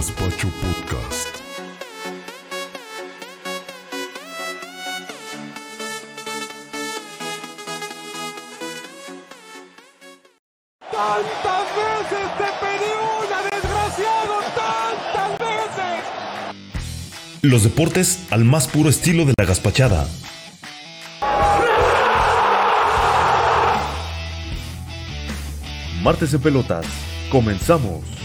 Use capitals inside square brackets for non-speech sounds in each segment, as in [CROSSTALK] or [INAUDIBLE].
Gaspacho Podcast. ¡Tantas veces te pedí una, desgraciado! ¡Tantas veces! Los deportes al más puro estilo de la gaspachada. Martes de pelotas. Comenzamos.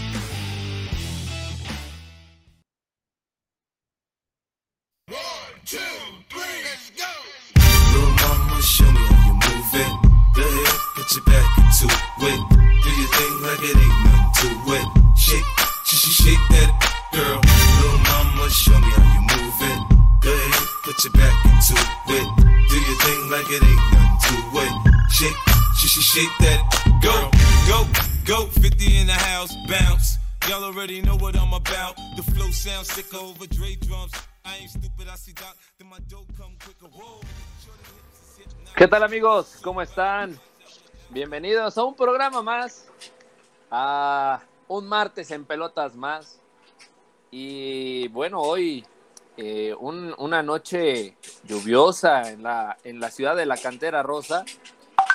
¿Qué tal amigos? ¿Cómo están? Bienvenidos a un programa más, a un martes en pelotas más. Y bueno, hoy eh, un- una noche lluviosa en la, en la ciudad de la Cantera Rosa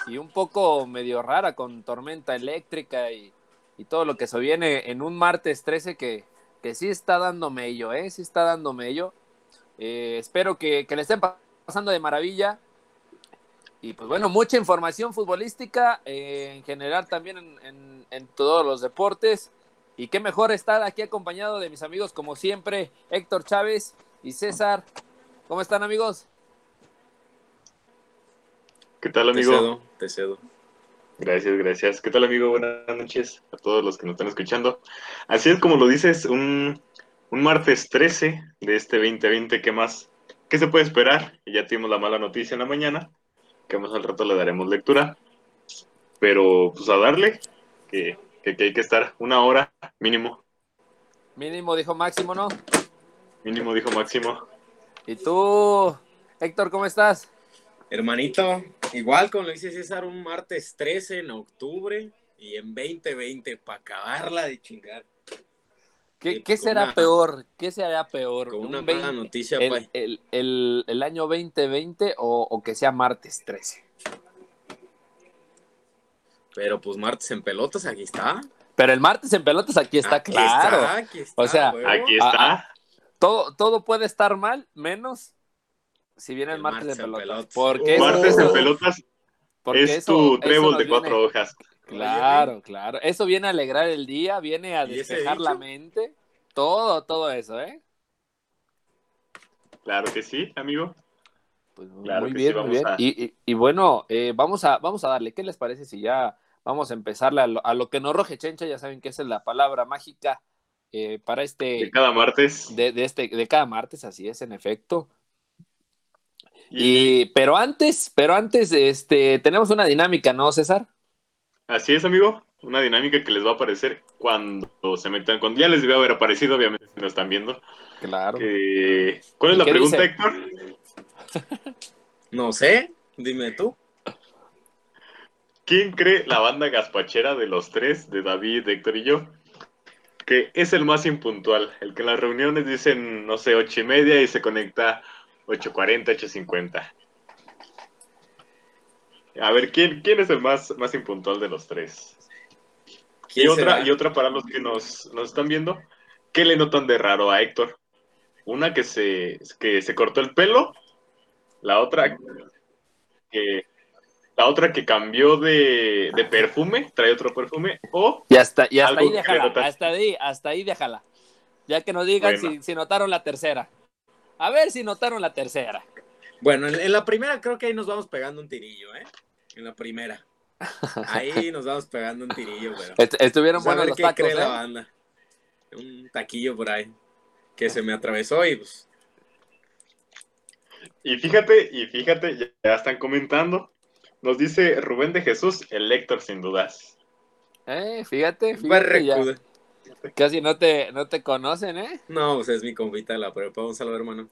y un poco medio rara con tormenta eléctrica y, y todo lo que se viene en un martes 13 que, que sí está dando mello, ¿eh? Sí está dando mello. Eh, espero que, que le estén pa- pasando de maravilla. Y pues bueno, mucha información futbolística, eh, en general también en, en- en todos los deportes. Y qué mejor estar aquí acompañado de mis amigos, como siempre, Héctor Chávez y César. ¿Cómo están amigos? ¿Qué tal, Te amigo? cedo, te cedo. Gracias, gracias. ¿Qué tal, amigo? Buenas noches a todos los que nos están escuchando. Así es como lo dices, un, un martes 13 de este 2020. ¿Qué más? ¿Qué se puede esperar? Ya tuvimos la mala noticia en la mañana, que más al rato le daremos lectura. Pero, pues a darle, que, que, que hay que estar una hora mínimo. Mínimo dijo Máximo, ¿no? Mínimo, dijo Máximo. ¿Y tú, Héctor, cómo estás? Hermanito, igual como lo dice César, un martes 13 en octubre y en 2020 para acabarla de chingar. ¿Qué, qué será una- peor? ¿Qué será peor? Con ¿Un una 20 mala noticia, el, pa. el- el- el año 2020 o, o que sea martes 13? Pero pues martes en pelotas, aquí está. Pero el martes en pelotas aquí está Aquí claro. está, aquí está, O sea, huevo. Aquí está. todo, todo puede estar mal, menos si viene el, El martes, martes en pelotas. pelotas. Porque Uh, eso- Martes en pelotas porque es eso- tu trébol de cuatro viene- hojas. Claro, claro. Eso viene a alegrar el día, viene a ¿Y ese despejar la mente. Todo, todo eso, ¿eh? Claro que sí, amigo. Pues Claro muy sí, bien, muy bien. a- Y, y- y bueno, eh, vamos, a, vamos a darle. ¿Qué les parece si ya vamos a empezarle a lo, a lo que nos roje chencha? Ya saben que esa es la palabra mágica eh, para este... De cada martes. de, de este, de cada martes, así es, en efecto. Y Y, pero antes, pero antes, este, tenemos una dinámica, ¿no, César? Así es, amigo. Una dinámica que les va a aparecer cuando se metan. Cuando ya les debe haber aparecido, obviamente, si nos están viendo. Claro. Que- ¿Cuál es ¿Y la pregunta, dice? Héctor? [LAUGHS] No sé, dime tú. ¿Quién cree la banda gaspachera de los tres, de David, Héctor y yo? Que es el más impuntual. El que en las reuniones dicen, no sé, ocho y media y se conecta 8.40, 8.50. A ver, ¿quién, quién es el más, más impuntual de los tres? Y ¿Quién otra, será? y otra para los que nos, nos están viendo, ¿qué le notan de raro a Héctor? Una que se, que se cortó el pelo, la otra que la otra que cambió de, de perfume, trae otro perfume, o Y hasta, y hasta ahí déjala, hasta ahí, hasta ahí déjala. Ya que nos digan Bueno. si, si notaron la tercera. A ver si notaron la tercera. Bueno, en, en la primera creo que ahí nos vamos pegando un tirillo, ¿eh? En la primera. Ahí [LAUGHS] nos vamos pegando un tirillo, pero... Est- estuvieron Pues a buenos ver los qué tacos, cree la ¿eh? banda. Un taquillo por ahí que se me atravesó y pues y fíjate, y fíjate, ya, están comentando. Nos dice Rubén de Jesús, el Héctor sin dudas. Eh, fíjate, fíjate ya. Casi no te, no te conocen, ¿eh? No, pues es mi compita de la prepa. Un saludo, hermano.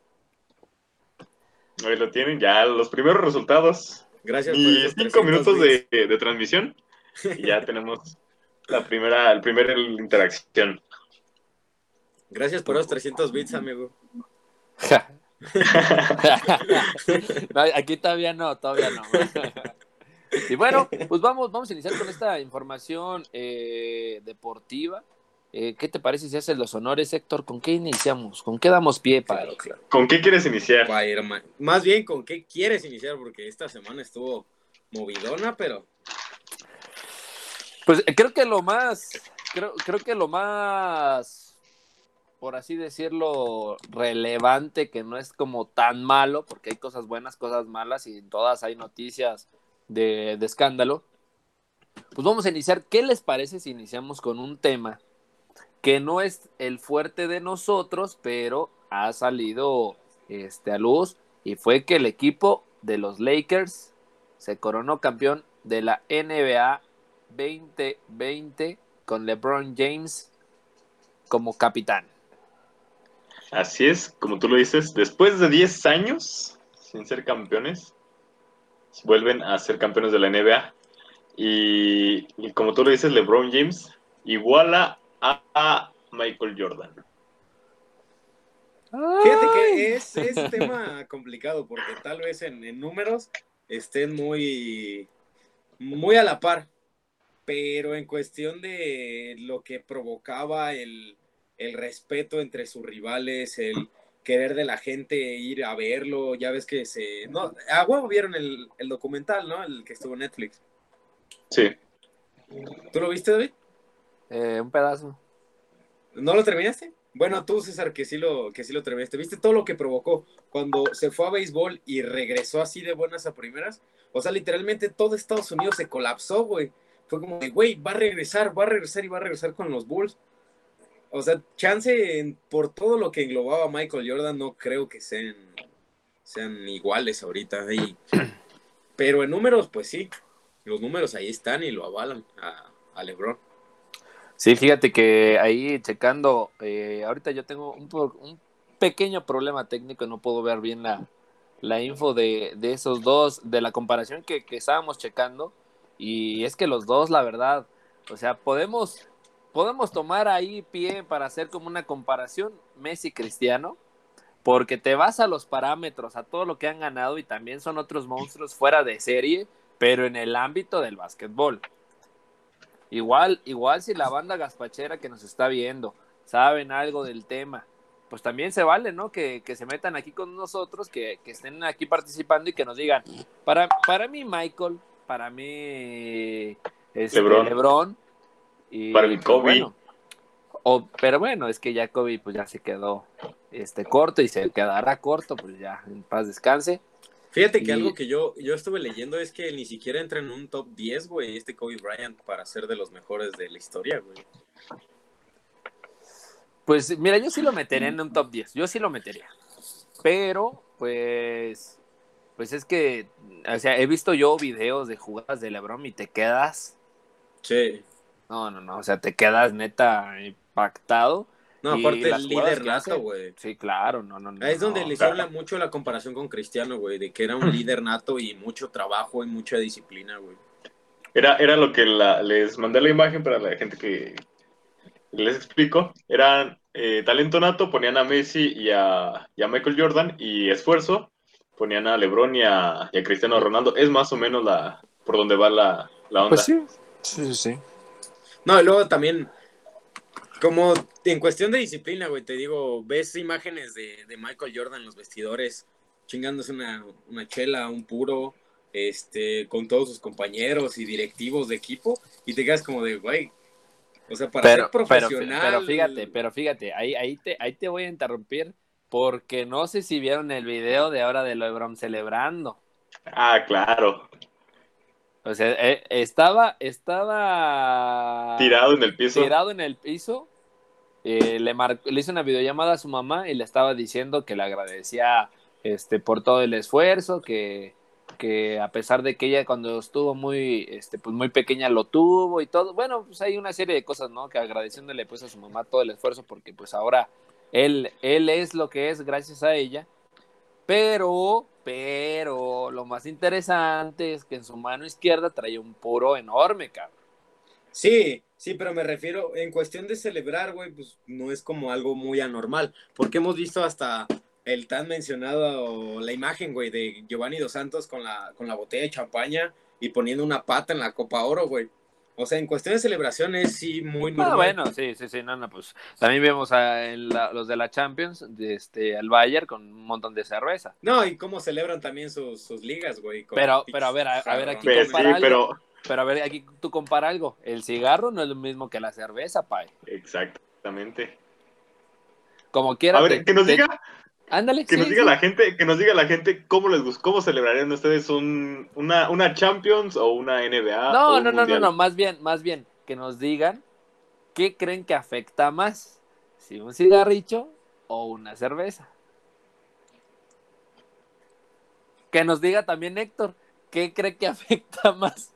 Ahí lo tienen, ya los primeros resultados. Gracias por Y cinco 300 minutos de, de transmisión. Y ya tenemos la primera, el primer interacción. Gracias por los 300 bits, amigo. [LAUGHS] No, aquí todavía no, todavía no. Y bueno, pues vamos, vamos a iniciar con esta información eh, deportiva. Eh, ¿Qué te parece si haces los honores, Héctor? ¿Con qué iniciamos? ¿Con qué damos pie para Claro, claro. ¿Con qué quieres iniciar? Spider-Man. Más bien, ¿con qué quieres iniciar? Porque esta semana estuvo movidona, pero Pues eh, creo que lo más, creo, creo que lo más, por así decirlo, relevante, que no es como tan malo, porque hay cosas buenas, cosas malas, y en todas hay noticias de, de escándalo. Pues vamos a iniciar. ¿Qué les parece si iniciamos con un tema que no es el fuerte de nosotros, pero ha salido este, a luz? Y fue que el equipo de los Lakers se coronó campeón de la NBA 2020 con LeBron James como capitán. Así es, como tú lo dices, después de 10 años sin ser campeones, vuelven a ser campeones de la NBA. Y, y como tú lo dices, LeBron James iguala a, Michael Jordan. fíjate que es, es tema complicado porque tal vez en, en números estén muy, muy a la par, pero en cuestión de lo que provocaba el, el respeto entre sus rivales, el querer de la gente ir a verlo, ya ves que se... No, a huevo vieron el, el documental, ¿no? El que estuvo en Netflix. Sí, ¿Tú lo viste, David? Eh, un pedazo. ¿No lo terminaste? Bueno, tú, César, que sí, lo, que sí lo terminaste. ¿Viste todo lo que provocó cuando se fue a béisbol y regresó así de buenas a primeras? O sea, literalmente todo Estados Unidos se colapsó, güey. Fue como de, güey, va a regresar, va a regresar y va a regresar con los Bulls. O sea, chance por todo lo que englobaba Michael Jordan, no creo que sean, sean iguales ahorita. [CLEARS THROAT] Pero en números, pues sí. Los números ahí están y lo avalan a LeBron. Sí, fíjate que ahí checando, eh, ahorita yo tengo un, un pequeño problema técnico, no puedo ver bien la, la info de, de esos dos, de la comparación que, que estábamos checando, y es que los dos, la verdad, o sea, podemos, podemos tomar ahí pie para hacer como una comparación Messi-Cristiano, porque te vas a los parámetros, a todo lo que han ganado, y también son otros monstruos fuera de serie, pero en el ámbito del básquetbol. Igual, igual si la banda gaspachera que nos está viendo saben algo del tema, pues también se vale, ¿no? Que, que se metan aquí con nosotros, que, que estén aquí participando y que nos digan, para, para mí Michael, para mí este, Lebron. Lebron, y Para mí, pues, Kobe. bueno, o, pero bueno, es que ya Kobe pues ya se quedó este corto y se quedará corto, pues ya en paz descanse. Fíjate que Y- algo que yo, yo estuve leyendo es que ni siquiera entra en un top 10, güey, este Kobe Bryant para ser de los mejores de la historia, güey. Pues mira, yo sí lo metería en un top 10, yo sí lo metería. Pero, pues, pues es que, o sea, he visto yo videos de jugadas de LeBron y te quedas, Sí. no, no, no, o sea, te quedas neta impactado. No, Y aparte el nato, güey. Sí, claro, no, no, no. Es donde no, les claro. habla mucho la comparación con Cristiano, güey, de que era un líder nato y mucho trabajo y mucha disciplina, güey. era, era lo que la- les mandé la imagen para la gente que les explico. Era eh, talento nato, ponían a Messi y a, y a Michael Jordan, y esfuerzo, ponían a LeBron y a, y a Cristiano Ronaldo. Es más o menos la por donde va la, la onda. Pues sí, sí, sí. No, y luego también, como en cuestión de disciplina, güey, te digo, ves imágenes de, de Michael Jordan en los vestidores, chingándose una, una chela, un puro, este, con todos sus compañeros y directivos de equipo, y te quedas como de, güey, o sea, para Pero, ser pero, profesional. pero fíjate, pero fíjate, ahí, ahí, te, ahí te voy a interrumpir porque no sé si vieron el video de ahora de LeBron celebrando. Ah, claro. O sea, eh, estaba, estaba Tirado en el piso. tirado en el piso. Eh, le, hizo una videollamada a su mamá y le estaba diciendo que le agradecía este, por todo el esfuerzo, que, que a pesar de que ella cuando estuvo muy, este, pues muy pequeña lo tuvo y todo. Bueno, pues hay una serie de cosas, ¿no? Que agradeciéndole pues a su mamá todo el esfuerzo porque pues ahora él, él es lo que es gracias a ella. Pero, pero, lo más interesante es que en su mano izquierda traía un puro enorme, cabrón. Sí, Sí, pero me refiero, en cuestión de celebrar, güey, pues no es como algo muy anormal, porque hemos visto hasta el tan mencionado, la imagen, güey, de Giovanni Dos Santos con la, con la botella de champaña y poniendo una pata en la Copa Oro, güey. O sea, en cuestión de celebraciones, sí, muy normal. Ah, bueno, sí, sí, sí, no, no, pues también vemos a en la- los de la Champions, de este, al Bayern con un montón de cerveza. No, y cómo celebran también sus, sus ligas, güey. con Pero- pero a ver, a- a ver, aquí. Pues, sí, pero Pero a ver, aquí tú compara algo. El cigarro no es lo mismo que la cerveza, pay. exactamente. Como quiera. A ver, te- que nos te- diga, Ándale. que sí, nos diga la gente, que nos diga la gente cómo les gust- cómo celebrarían ustedes un, una, una Champions o una NBA. o No, un no, no, no, no, más bien, más bien, que nos digan qué creen que afecta más, si un cigarrillo o una cerveza. Que nos diga también Héctor, ¿qué cree que [LAUGHS] afecta más?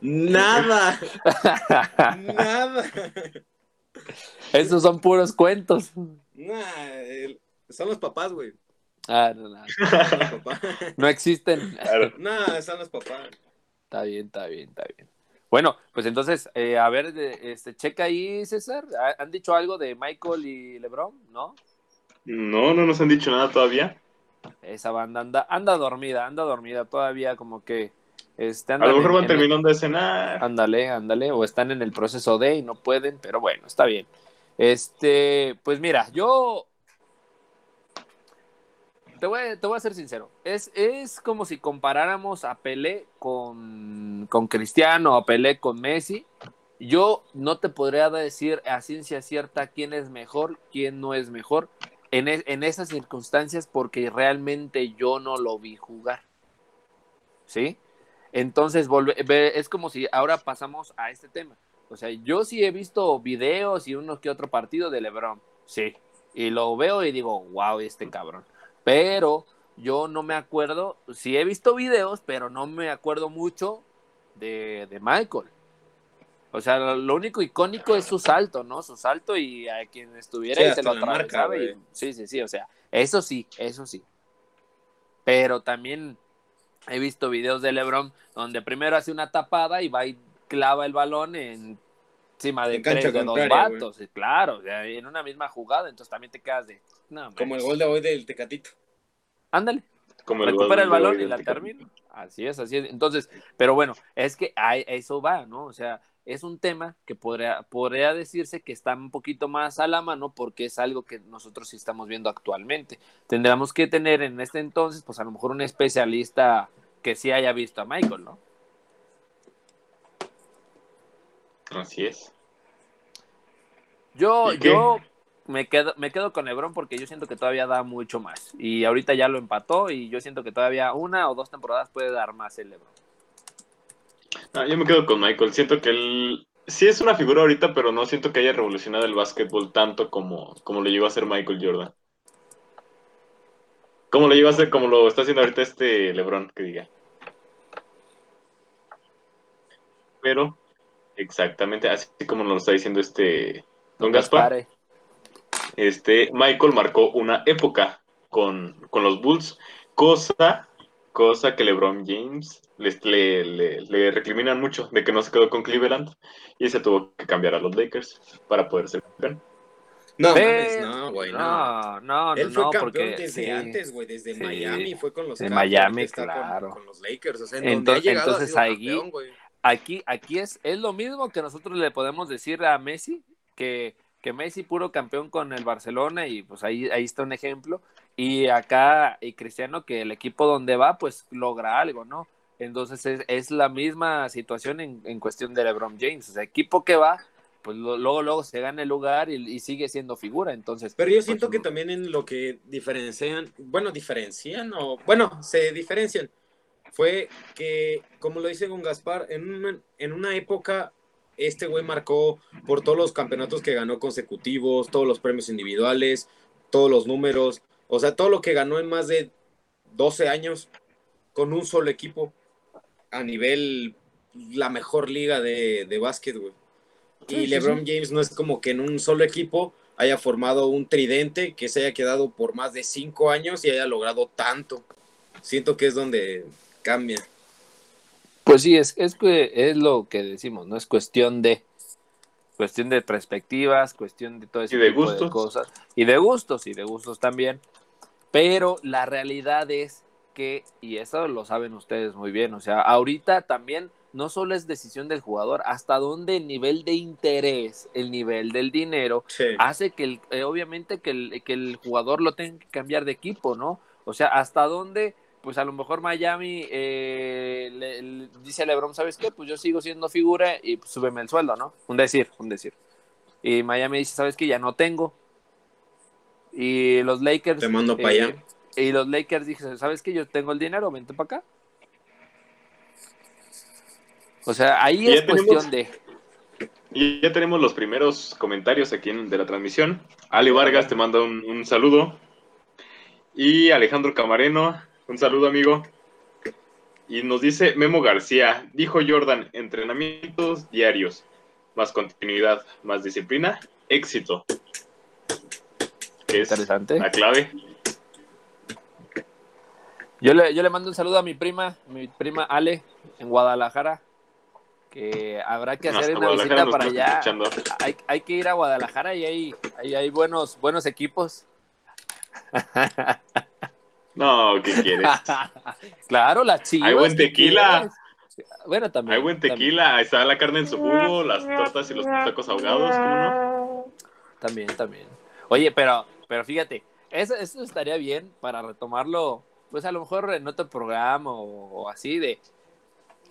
Nada, nada. [LAUGHS] Esos son puros cuentos. Nah, el- son los papás, güey. Ah, no, no, no existen. Claro. Son los papás. Está bien, está bien, está bien. Bueno, pues entonces, eh, a ver, este, checa ahí, César. ¿Ha- ¿Han dicho algo de Michael y LeBron? ¿No? No, no nos han dicho nada todavía. Esa banda anda, anda dormida, anda dormida todavía, como que este, A lo mejor van terminando de cenar. Ándale, ándale, o están en el proceso de y no pueden, pero bueno, está bien. Este, pues mira, yo te voy, a- te voy a ser sincero. Es, es como si comparáramos a Pelé con, con Cristiano, a Pelé con Messi. Yo no te podría decir a ciencia cierta quién es mejor, quién no es mejor en, e- en esas circunstancias porque realmente yo no lo vi jugar. ¿Sí? Entonces, es como si ahora pasamos a este tema. O sea, yo sí he visto videos y uno que otro partido de LeBron. Sí. Y lo veo y digo, wow, este cabrón. Pero yo no me acuerdo, sí he visto videos, pero no me acuerdo mucho de, de Michael. O sea, lo, único icónico es su salto, ¿no? Su salto y a quien estuviera Sí, y se lo marca, atravesaba. y- sí, sí, sí, o sea, eso sí, eso sí. Pero también he visto videos de LeBron donde primero hace una tapada y va y clava el balón en encima de En tres de dos vatos. y Claro, o sea, en una misma jugada, entonces también te quedas de. No, Como el gol de hoy del Tecatito. Ándale, Como recupera el balón y la termina. Así es, así es. Entonces, pero bueno, es que a eso va, ¿no? O sea, es un tema que podría, podría decirse que está un poquito más a la mano porque es algo que nosotros sí estamos viendo actualmente. Tendríamos que tener en este entonces, pues a lo mejor un especialista que sí haya visto a Michael, ¿no? Así es. Yo, yo me quedo, me quedo con Lebron porque yo siento que todavía da mucho más. Y ahorita ya lo empató y yo siento que todavía una o dos temporadas puede dar más el Lebron. Yo me quedo con Michael. Siento que él sí es una figura ahorita, pero no siento que haya revolucionado el básquetbol tanto como, como lo llegó a hacer Michael Jordan. Como lo llegó a hacer, como lo está haciendo ahorita este LeBron, que diga. Pero, exactamente, así como nos lo está diciendo este Don Gaspar, este Michael marcó una época con, con los Bulls, cosa, cosa que LeBron James les, le, le, le recriminan mucho de que no se quedó con Cleveland y se tuvo que cambiar a los Lakers para poder ser campeón. No, mames, no, güey, no. No, no, Él fue no, campeón porque desde sí. antes, güey, desde sí. Miami, fue con los De Miami, está con- claro. Con, los Lakers, o sea, en Entonces- donde ha llegado entonces ahí- campeón, güey. Aquí, aquí es, es lo mismo que nosotros le podemos decir a Messi, que, que Messi puro campeón con el Barcelona y pues ahí, ahí está un ejemplo. Y acá, y Cristiano, que el equipo donde va, pues logra algo, ¿no? Entonces es, es la misma situación en, en cuestión de LeBron James. O sea, equipo que va, pues lo- luego, luego se gana el lugar y, y sigue siendo figura. Entonces, Pero yo pues, siento que también en lo que diferencian, bueno, diferencian o, bueno, se diferencian, fue que, como lo dice con Gaspar, en una, en una época este güey marcó por todos los campeonatos que ganó consecutivos, todos los premios individuales, todos los números, o sea, todo lo que ganó en más de 12 años con un solo equipo a nivel la mejor liga de, de básquet, güey. Sí, Y sí, LeBron James no es como que en un solo equipo haya formado un tridente que se haya quedado por más de cinco años y haya logrado tanto. Siento que es donde cambia. Pues sí, es, es, que es lo que decimos, ¿no? Es cuestión de cuestión de perspectivas, cuestión de todo ese Y de tipo de gustos. cosas. Y de gustos, y de gustos también. Pero la realidad es que, y eso lo saben ustedes muy bien, o sea, ahorita también no solo es decisión del jugador, hasta dónde el nivel de interés, el nivel del dinero, Sí. hace que el, eh, obviamente que el, que el jugador lo tenga que cambiar de equipo, ¿no? O sea, hasta dónde, pues a lo mejor Miami eh, le- le- dice a LeBron, ¿sabes qué? Pues yo sigo siendo figura y pues, súbeme el sueldo, ¿no? Un decir, un decir. Y Miami dice, ¿sabes qué? Ya no tengo. Y los Lakers... Te mando pa' eh, allá. Y los Lakers dicen, ¿sabes qué? Yo tengo el dinero, vente para acá. O sea, ahí es cuestión tenemos- de... Y ya tenemos los primeros comentarios aquí en- de la transmisión. Ali Vargas te manda un, un saludo. Y Alejandro Camareno, un saludo amigo. Y nos dice Memo García, dijo Jordan, entrenamientos diarios, más continuidad, más disciplina, éxito. Que es Interesante. la clave. Yo le, yo le mando un saludo a mi prima, mi prima Ale, en Guadalajara, que habrá que hacer Hasta una Guadalajara visita para allá. Hay, hay que ir a Guadalajara y hay, hay, hay buenos, buenos equipos. [LAUGHS] No, ¿qué quieres? [LAUGHS] claro, las chivas. Hay buen ¿qué tequila. Bueno, también. Hay buen también, tequila, ahí está la carne en su jugo, las tortas y los tacos ahogados, ¿cómo no? También, también. Oye, pero, pero fíjate, eso, eso estaría bien para retomarlo, pues a lo mejor en otro programa o, o así de.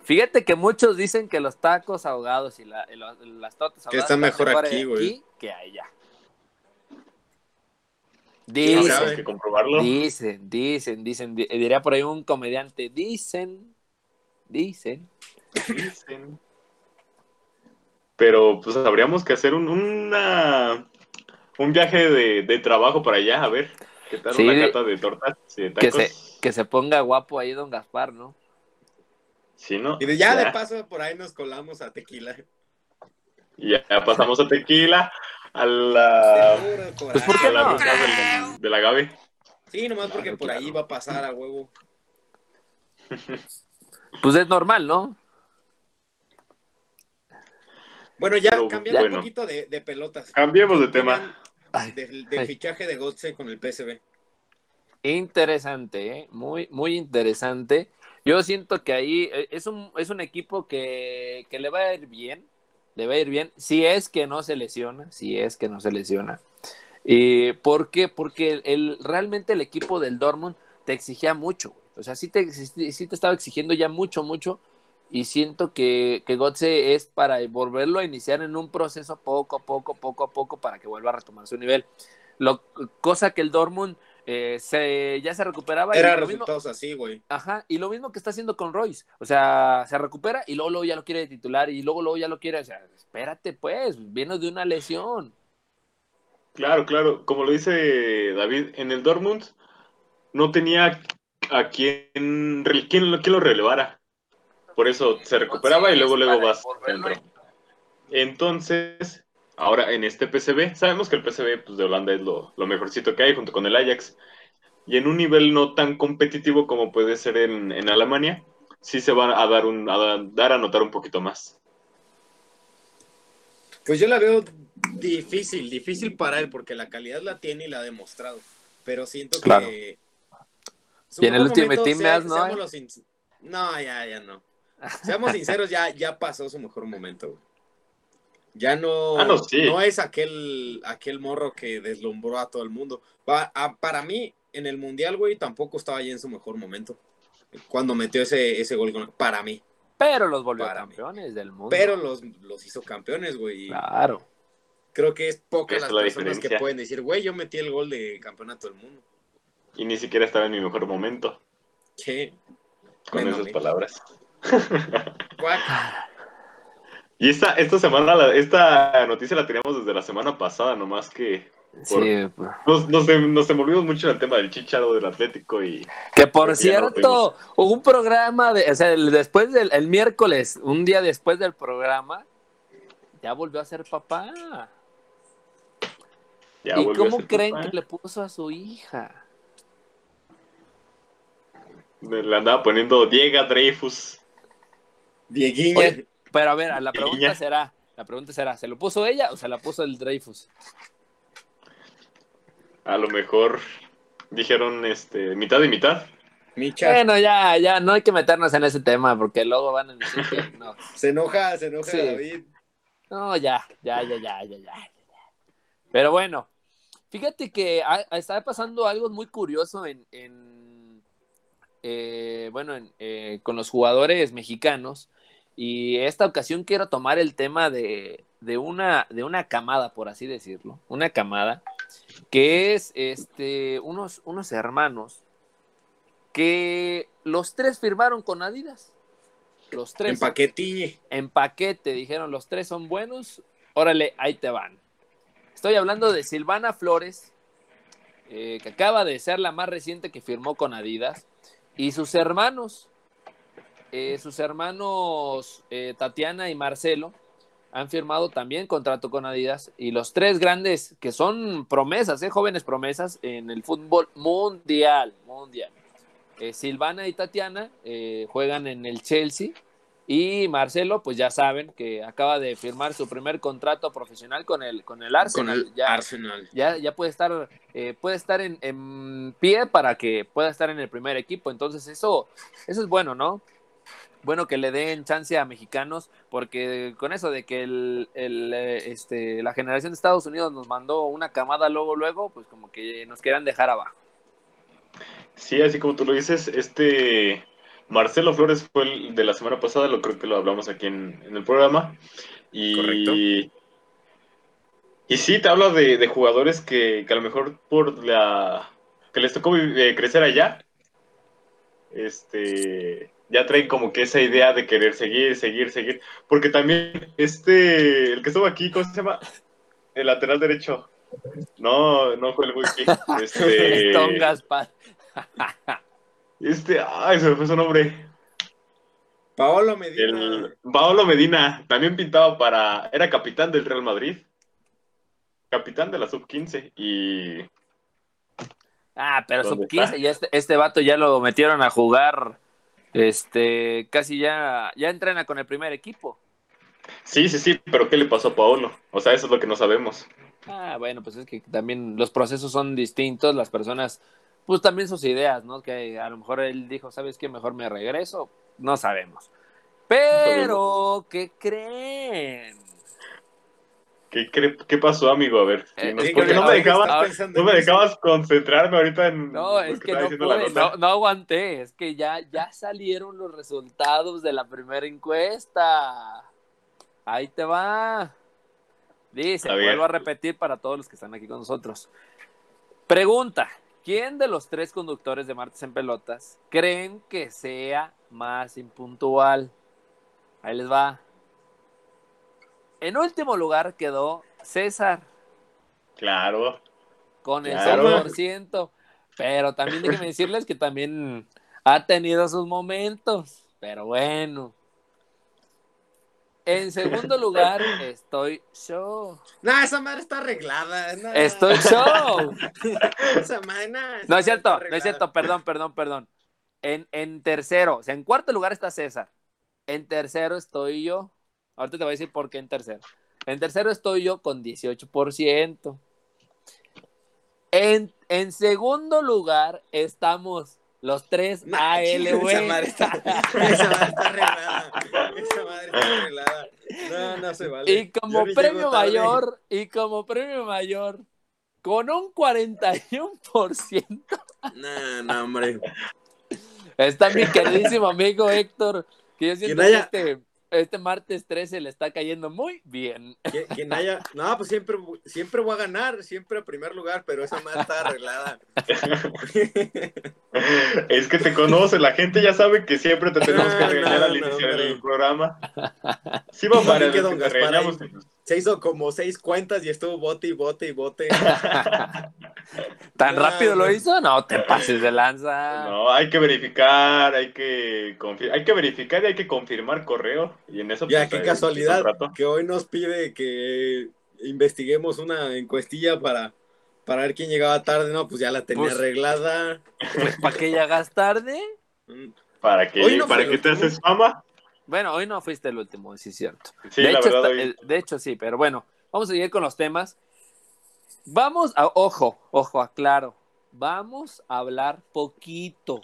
Fíjate que muchos dicen que los tacos ahogados y, la- y lo- las tortas Que ahogadas están mejor aquí, güey. que allá. Dicen, que comprobarlo. dicen, dicen, dicen, di- diría por ahí un comediante, dicen, dicen. Dicen. Pero pues habríamos que hacer un, una, un viaje de, de trabajo para allá, a ver, ¿qué tal Sí, una de- cata de tortas y de Que se, que se ponga guapo ahí don Gaspar, ¿no? Sí, ¿no? Y de- ya, de paso por ahí nos colamos a tequila. Ya pasamos a tequila, a la, Seguro, Pues, ahí. ¿por qué a la del- del agave. Sí, nomás porque Claro, por claro. ahí va a pasar a huevo. [LAUGHS] Pues es normal, ¿no? Bueno, ya Pero, cambiando bueno. un poquito de, de pelotas. Cambiemos de ¿Qué tema. Ay, Del, fichaje de Gotze con el PSV. Interesante, ¿eh? muy, muy interesante. Yo siento que ahí eh, es un, es un equipo que, que le va a ir bien, le va a ir bien, si es que no se lesiona, si es que no se lesiona. Y ¿Por qué? Porque el, el- realmente el equipo del Dortmund te exigía mucho, o sea, sí te, sí te estaba exigiendo ya mucho, mucho, y siento que, que Gotze es para volverlo a iniciar en un proceso poco a poco, poco a poco, para que vuelva a retomar su nivel. Lo, cosa que el Dortmund eh, se, ya se recuperaba. Era resultados así, güey. Ajá, y lo mismo que está haciendo con Royce. O sea, se recupera y luego, luego ya lo quiere de titular y luego, luego ya lo quiere. O sea, espérate, pues, viene de una lesión. Claro, claro. Como lo dice David, en el Dortmund no tenía a quién, lo- quién lo relevara. Por eso se recuperaba y luego, luego vas dentro. Entonces, ahora en este PCB, sabemos que el PCB pues, de Holanda es lo, lo mejorcito que hay junto con el Ajax. Y en un nivel no tan competitivo como puede ser en, en Alemania, sí se va a dar, un, a dar a notar un poquito más. Pues yo la veo difícil, difícil para él, porque la calidad la tiene y la ha demostrado. Pero siento Claro. que. Y en el momento, Team sea- más, ¿no? los No, ya, ya no. Seamos sinceros, ya, ya pasó su mejor momento, güey. Ya no, Ah, no, sí. no es aquel, aquel morro que deslumbró a todo el mundo. Pa- a- para mí, en el Mundial, güey, tampoco estaba ya en su mejor momento. Cuando metió ese, ese gol, con- para mí. Pero los volvió Para mí. campeones del mundo. Pero los, los hizo campeones, güey. Claro. Creo que es pocas las la personas que pueden decir, güey, yo metí el gol de campeonato del mundo. Y ni siquiera estaba en mi mejor momento ¿Qué? con Bueno, esas palabras. Y esta, esta semana, la- esta noticia la teníamos desde la semana pasada, nomás que Sí, pues. nos, nos, nos envolvimos mucho en el tema del chicharo del Atlético y Que por no cierto, hubo un programa de, o sea, el- después del el miércoles, un día después del programa, ya volvió a ser papá. ya ¿Y cómo creen papá. que le puso a su hija? Le andaba poniendo Diego Dreyfus. Dieguiña. Oye, pero a ver, la pregunta será, la pregunta será, ¿se lo puso ella o se la puso el Dreyfus? A lo mejor dijeron este mitad y mitad. Micha. Bueno, ya, ya, no hay que meternos en ese tema porque luego van a decir que no. [LAUGHS] Se enoja, se enoja Sí. David. No, ya, ya, ya, ya, ya, ya. Pero bueno, fíjate que ha- está pasando algo muy curioso en, en, eh, bueno, en, eh, con los jugadores mexicanos. Y esta ocasión quiero tomar el tema de, de una, de una camada, por así decirlo. Una camada que es este, unos, unos hermanos que los tres firmaron con Adidas. Los tres En paquetille. en paquete, dijeron los tres son buenos, órale, ahí te van. Estoy hablando de Silvana Flores, eh, que acaba de ser la más reciente que firmó con Adidas, y sus hermanos, eh, sus hermanos eh, Tatiana y Marcelo, han firmado también contrato con Adidas, y los tres grandes, que son promesas, eh, jóvenes promesas en el fútbol mundial, mundial. Eh, Silvana y Tatiana eh, juegan en el Chelsea, y Marcelo, pues ya saben que acaba de firmar su primer contrato profesional con el, con el Con Arsenal. el ya, Arsenal. ya, ya puede estar, eh, puede estar en, en pie para que pueda estar en el primer equipo. Entonces, eso, eso es bueno, ¿no? Bueno que le den chance a mexicanos, porque con eso de que el, el, eh, este, la generación de Estados Unidos nos mandó una camada luego, luego, pues como que nos quieran dejar abajo. Sí, así como tú lo dices, este Marcelo Flores fue el de la semana pasada, lo creo que lo hablamos aquí en, en el programa. Y, Correcto. y sí, te hablo de, de jugadores que, que a lo mejor por la que les tocó eh, crecer allá, este ya traen como que esa idea de querer seguir, seguir, seguir. Porque también este, el que estuvo aquí, ¿cómo se llama? El lateral derecho. No, no fue el wiki. [LAUGHS] Este, Don Gaspar. este, ay, se me fue su nombre. Paolo Medina. El Paolo Medina también pintaba para. Era capitán del Real Madrid. Capitán de la sub 15. Y. Ah, pero ¿Dónde sub 15 está? y este, este vato ya lo metieron a jugar. Este, casi ya, ya entrena con el primer equipo. Sí, sí, sí, pero ¿qué le pasó a Paolo? O sea, eso es lo que no sabemos. Ah, bueno, pues es que también los procesos son distintos, las personas, pues también sus ideas, ¿no? Que a lo mejor él dijo, ¿sabes qué? Mejor me regreso. No sabemos. Pero, ¿qué creen? ¿Qué, pasó, amigo? A ver, Eh, porque no me dejabas, no me concentrarme ahorita en. No, es que no pude, no, no aguanté, es que ya, ya salieron los resultados de la primera encuesta. Ahí te va. Dice, A vuelvo a repetir para todos los que están aquí con nosotros. Pregunta, ¿quién de los tres conductores de Martes en Pelotas creen que sea más impuntual? Ahí les va. En último lugar quedó César Claro. con el Claro. 100%. Pero también déjenme decirles que también ha tenido sus momentos. Pero bueno. En segundo lugar, estoy show. No, esa madre está arreglada. no. Estoy show. Esa madre, no, esa No es cierto, no es cierto, perdón, perdón, perdón. En, en tercero, o sea, en cuarto lugar está César. En tercero estoy yo. Ahorita te voy a decir por qué en tercero. En tercero estoy yo con 18%. En, en segundo lugar estamos los tres AL, esa güey. madre [LAUGHS] está, esa madre está arreglada. Esa madre está arreglada. No, no se vale. Y como premio mayor, y como premio mayor, con un 41%, No, no, hombre. está mi queridísimo amigo Héctor, que yo siento haya- que este, este martes 13 le está cayendo muy bien. Quien, quien haya. No, pues siempre, siempre voy a ganar, siempre a primer lugar, pero esa madre está arreglada. [LAUGHS] Es que te conoce, la gente ya sabe que siempre te tenemos que regañar no, al no, iniciar hombre. el programa. Sí, va para Así que don te. Se hizo como seis cuentas y estuvo bote y bote y bote. [LAUGHS] ¿Tan No, rápido lo hizo? No te pases de lanza. No, hay que verificar, hay que confi- hay que verificar y hay que confirmar correo. Y en eso Ya, pues, qué casualidad que hoy nos pide que investiguemos una encuestilla para, para ver quién llegaba tarde. No, pues ya la tenía Pues- arreglada. Pues, ¿Para qué llegas tarde? Mm. ¿Para qué, Hoy no para qué te haces fama? Bueno, hoy no fuiste el último, sí es cierto. Sí, de, la hecho, verdad, está- hoy- de hecho, sí, pero bueno, vamos a seguir con los temas. Vamos a, ojo, ojo, aclaro. Vamos a hablar poquito,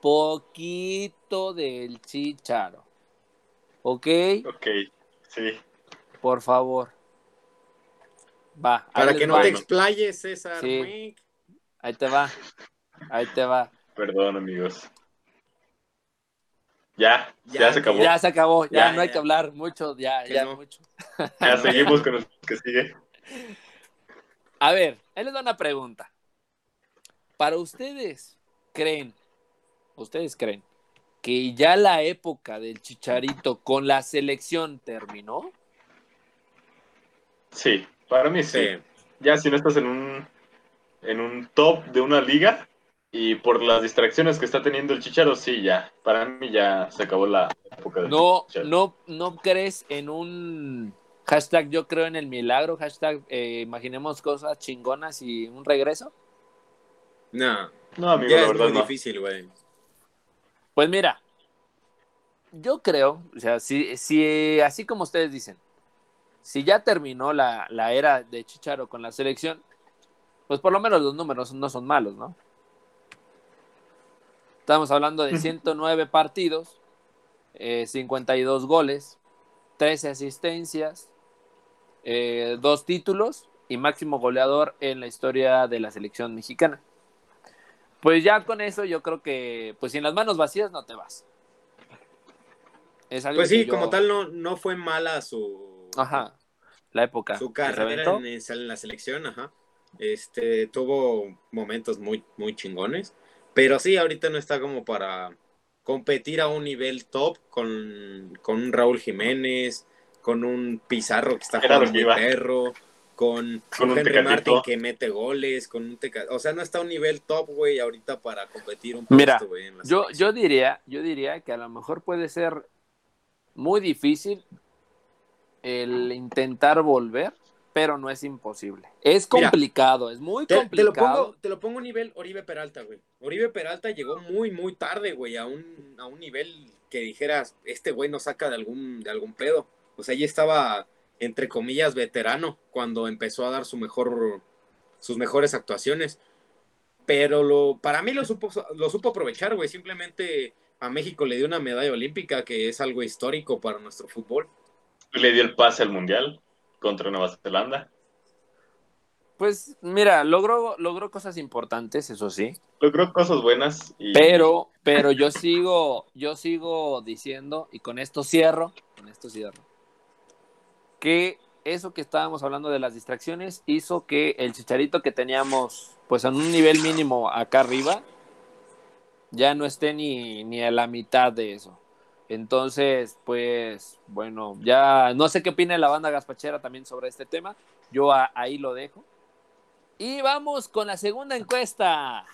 poquito del chicharo. ¿Ok? Ok, sí. Por favor. Va. Para que no va. te explayes, César. Sí. Ahí te va. Ahí te va. Perdón, amigos. Ya, ya, Ya, se acabó. Ya Ya, se acabó, ya, Ya, no hay ya. que hablar mucho, ya, Que ya no. mucho. [LAUGHS] seguimos con el que sigue. A ver, ahí les da una pregunta. Para ustedes, ¿creen, ustedes creen que ya la época del chicharito con la selección terminó? Sí, para mí sí. Sí. Ya si no estás en un en un top de una liga y por las distracciones que está teniendo el Chicharo, sí, ya. Para mí ya se acabó la época del No, Chicharo. no, no crees en un hashtag yo creo en el milagro, hashtag eh, imaginemos cosas chingonas y un regreso. No, No, amigo, ya la es verdad muy no. difícil, güey. Pues mira, yo creo, o sea, si, si así como ustedes dicen, si ya terminó la, la era de Chicharo con la selección, pues por lo menos los números no son malos, ¿no? Estamos hablando de 109 partidos, eh, 52 goles, 13 asistencias, eh, dos títulos y máximo goleador en la historia de la selección mexicana. Pues ya con eso yo creo que, pues sin las manos vacías no te vas. Es algo Pues sí, yo- como tal, no, no fue mala su, Ajá, la época. su carrera en, en la selección, ajá. Este, tuvo momentos muy, muy chingones. Pero sí, ahorita no está como para competir a un nivel top con, con un Raúl Jiménez, con un Pizarro que está Era jugando muy perro, con, Con un Henry Tecatito. Martin que mete goles, con un Teca- O sea, no está a un nivel top, güey, ahorita para competir un Mira, puesto, güey, en la Yo, yo diría, yo diría que a lo mejor puede ser muy difícil el intentar volver, pero no es imposible. Es Mira, complicado, es muy Te, te complicado. lo pongo, te lo pongo a nivel Oribe Peralta, güey. Oribe Peralta llegó muy, muy tarde, güey, a un, a un nivel que dijeras, este güey no saca de algún, de algún pedo. O sea, ya estaba, entre comillas, veterano cuando empezó a dar su mejor, sus mejores actuaciones. Pero lo, para mí lo supo, lo supo aprovechar, güey. Simplemente a México le dio una medalla olímpica, que es algo histórico para nuestro fútbol. Le dio el pase al Mundial contra Nueva Zelanda. Pues mira, logró, logró cosas importantes, eso sí. Logró cosas buenas y Pero, pero yo sigo, yo sigo diciendo, y con esto cierro, con esto cierro, que eso que estábamos hablando de las distracciones hizo que el chicharito que teníamos, pues en un nivel mínimo acá arriba, ya no esté ni, ni a la mitad de eso. Entonces, pues, bueno, ya no sé qué opina la banda gaspachera también sobre este tema. Yo a- ahí lo dejo. Y vamos con la segunda encuesta.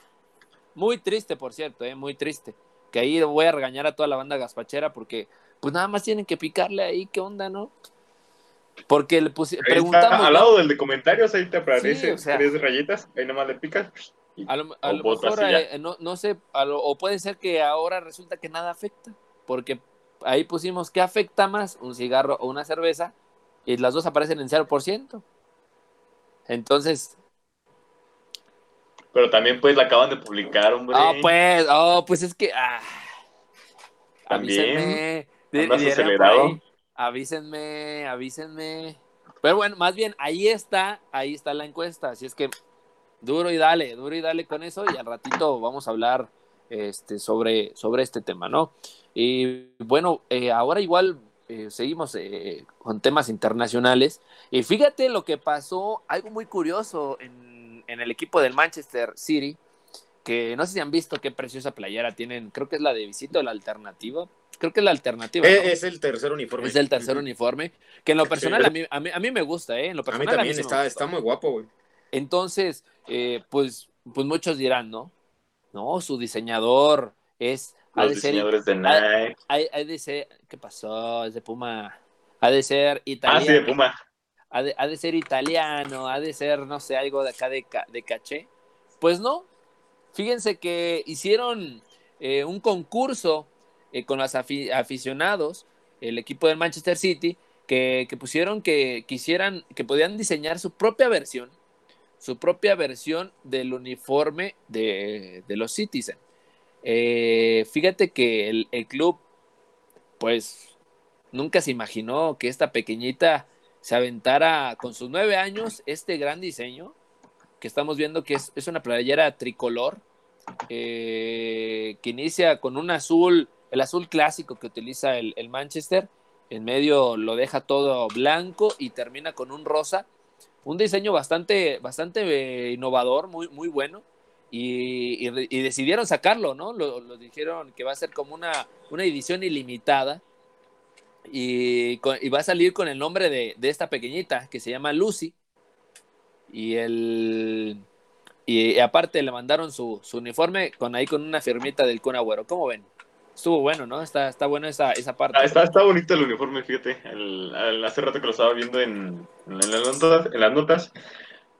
Muy triste, por cierto, ¿eh? muy triste. Que ahí voy a regañar a toda la banda gaspachera porque, pues nada más tienen que picarle ahí, ¿qué onda, no? Porque le pusi- Ahí está, preguntamos. al ¿no? lado del de comentarios, ahí te aparece Sí, o sea- tres rayitas, ahí nomás le picas. y- A lo, a mejor, eh, no, no sé, a lo- o puede ser que ahora resulta que nada afecta, porque ahí pusimos qué afecta más, un cigarro o una cerveza, y las dos aparecen en 0%. Entonces, Pero también pues la acaban de publicar, hombre. ah, pues, oh, pues es que, ah, También, avísenme, acelerado. avísenme, avísenme. Pero bueno, más bien, ahí está, ahí está la encuesta, así es que duro y dale, duro y dale con eso y al ratito vamos a hablar este, sobre, sobre este tema, ¿no? Y bueno, eh, ahora igual eh, seguimos eh, con temas internacionales y fíjate lo que pasó, algo muy curioso en, en el equipo del Manchester City, que no sé si han visto qué preciosa playera tienen, creo que es la de Visito, la alternativa, creo que es la alternativa. ¿no? Eh, es el tercer uniforme. Es el tercer uniforme, que en lo personal Sí. a, mí, a, mí, a mí me gusta, ¿eh? En lo A mí personal también está, gusta. está muy guapo, güey. Entonces, eh, pues, pues muchos dirán, ¿no? No, su diseñador es... ha Los de ser- diseñadores de Nike. ha- ha de ser... ¿Qué pasó? Es de Puma. Ha de ser Ah, italiano. sí, de Puma. Ha, de, ser italiano, ha de ser, no sé, algo de acá de, ca- de caché. Pues no. Fíjense que hicieron eh, un concurso eh, con los afi- aficionados el equipo del Manchester City, que, pusieron que quisieran, que podían diseñar su propia versión, su propia versión del uniforme de, los Citizen. Eh, fíjate que el club, pues, nunca se imaginó que esta pequeñita se aventara con sus nueve años este gran diseño que estamos viendo que es, es una playera tricolor eh, que inicia con un azul, el azul clásico que utiliza el, el, Manchester, en medio lo deja todo blanco y termina con un rosa, un diseño bastante, bastante eh, innovador, muy, muy bueno. Y, decidieron sacarlo, ¿no? Lo, lo, dijeron que va a ser como una, una edición ilimitada y, con, y, va a salir con el nombre de, de, esta pequeñita que se llama Lucy. Y el. Y, aparte le mandaron su, uniforme con ahí con una firmita del Kun Agüero. ¿Cómo ven? Estuvo bueno, ¿no? Está, está bueno esa, esa parte. Ah, está, está bonito el uniforme, fíjate. Hace rato que lo estaba viendo en, en, las, notas, en las notas.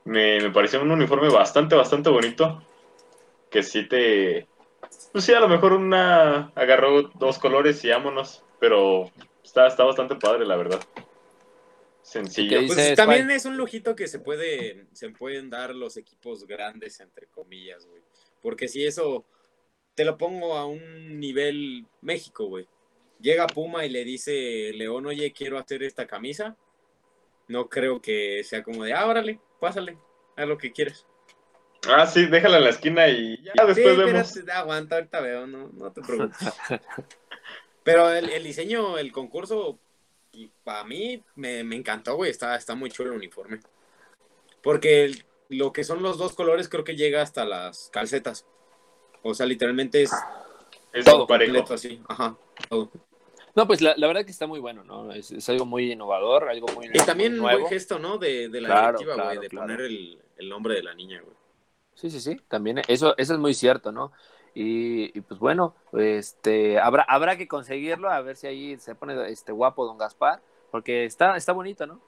Me, me pareció un uniforme bastante, bastante bonito. Que sí te. Pues sí, a lo mejor una agarró dos colores y vámonos. Pero está, está bastante padre, la verdad. Sencillo. Pues también es un lujito que se puede, se pueden dar los equipos grandes, entre comillas, güey. Porque si eso te lo pongo a un nivel México, güey. Llega Puma y le dice León, oye, quiero hacer esta camisa. No creo que sea como de, ah, órale, pásale, haz lo que quieres. Ah, sí, déjala en la esquina y ya después sí, vemos. Espérate, aguanta, ahorita veo, no, no te preocupes. [LAUGHS] Pero el, el, diseño, el concurso, para mí me, me, encantó, güey. Está, está muy chulo el uniforme. Porque el, lo que son los dos colores creo que llega hasta las calcetas. O sea, literalmente es, es todo completo así. Ajá, todo. No, pues la, la, verdad que está muy bueno, ¿no? Es, es algo muy innovador, algo muy Y también un buen gesto, ¿no? De, de la claro, directiva, güey, claro, de claro. poner el, el, nombre de la niña, güey. Sí, sí, sí, también eso, eso es muy cierto, ¿no? Y, y, pues bueno, este, habrá, habrá que conseguirlo, a ver si ahí se pone este guapo don Gaspar, porque está, está bonito, ¿no?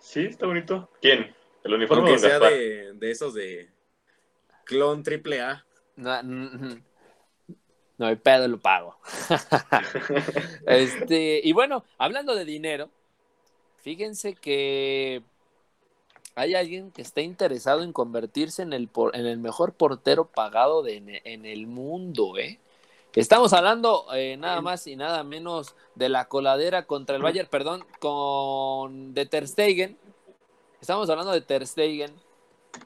Sí, está bonito. ¿Quién? El uniforme Aunque don sea Gaspar. de, de, esos de clon triple A. No, no, no hay pedo, lo pago. [LAUGHS] [LAUGHS] este, y bueno, hablando de dinero, fíjense que hay alguien que está interesado en convertirse en el, por, en el mejor portero pagado de, en el mundo, ¿eh? Estamos hablando eh, nada más y nada menos de la coladera contra el Bayern, perdón, con de Ter Stegen. Estamos hablando de Ter Stegen,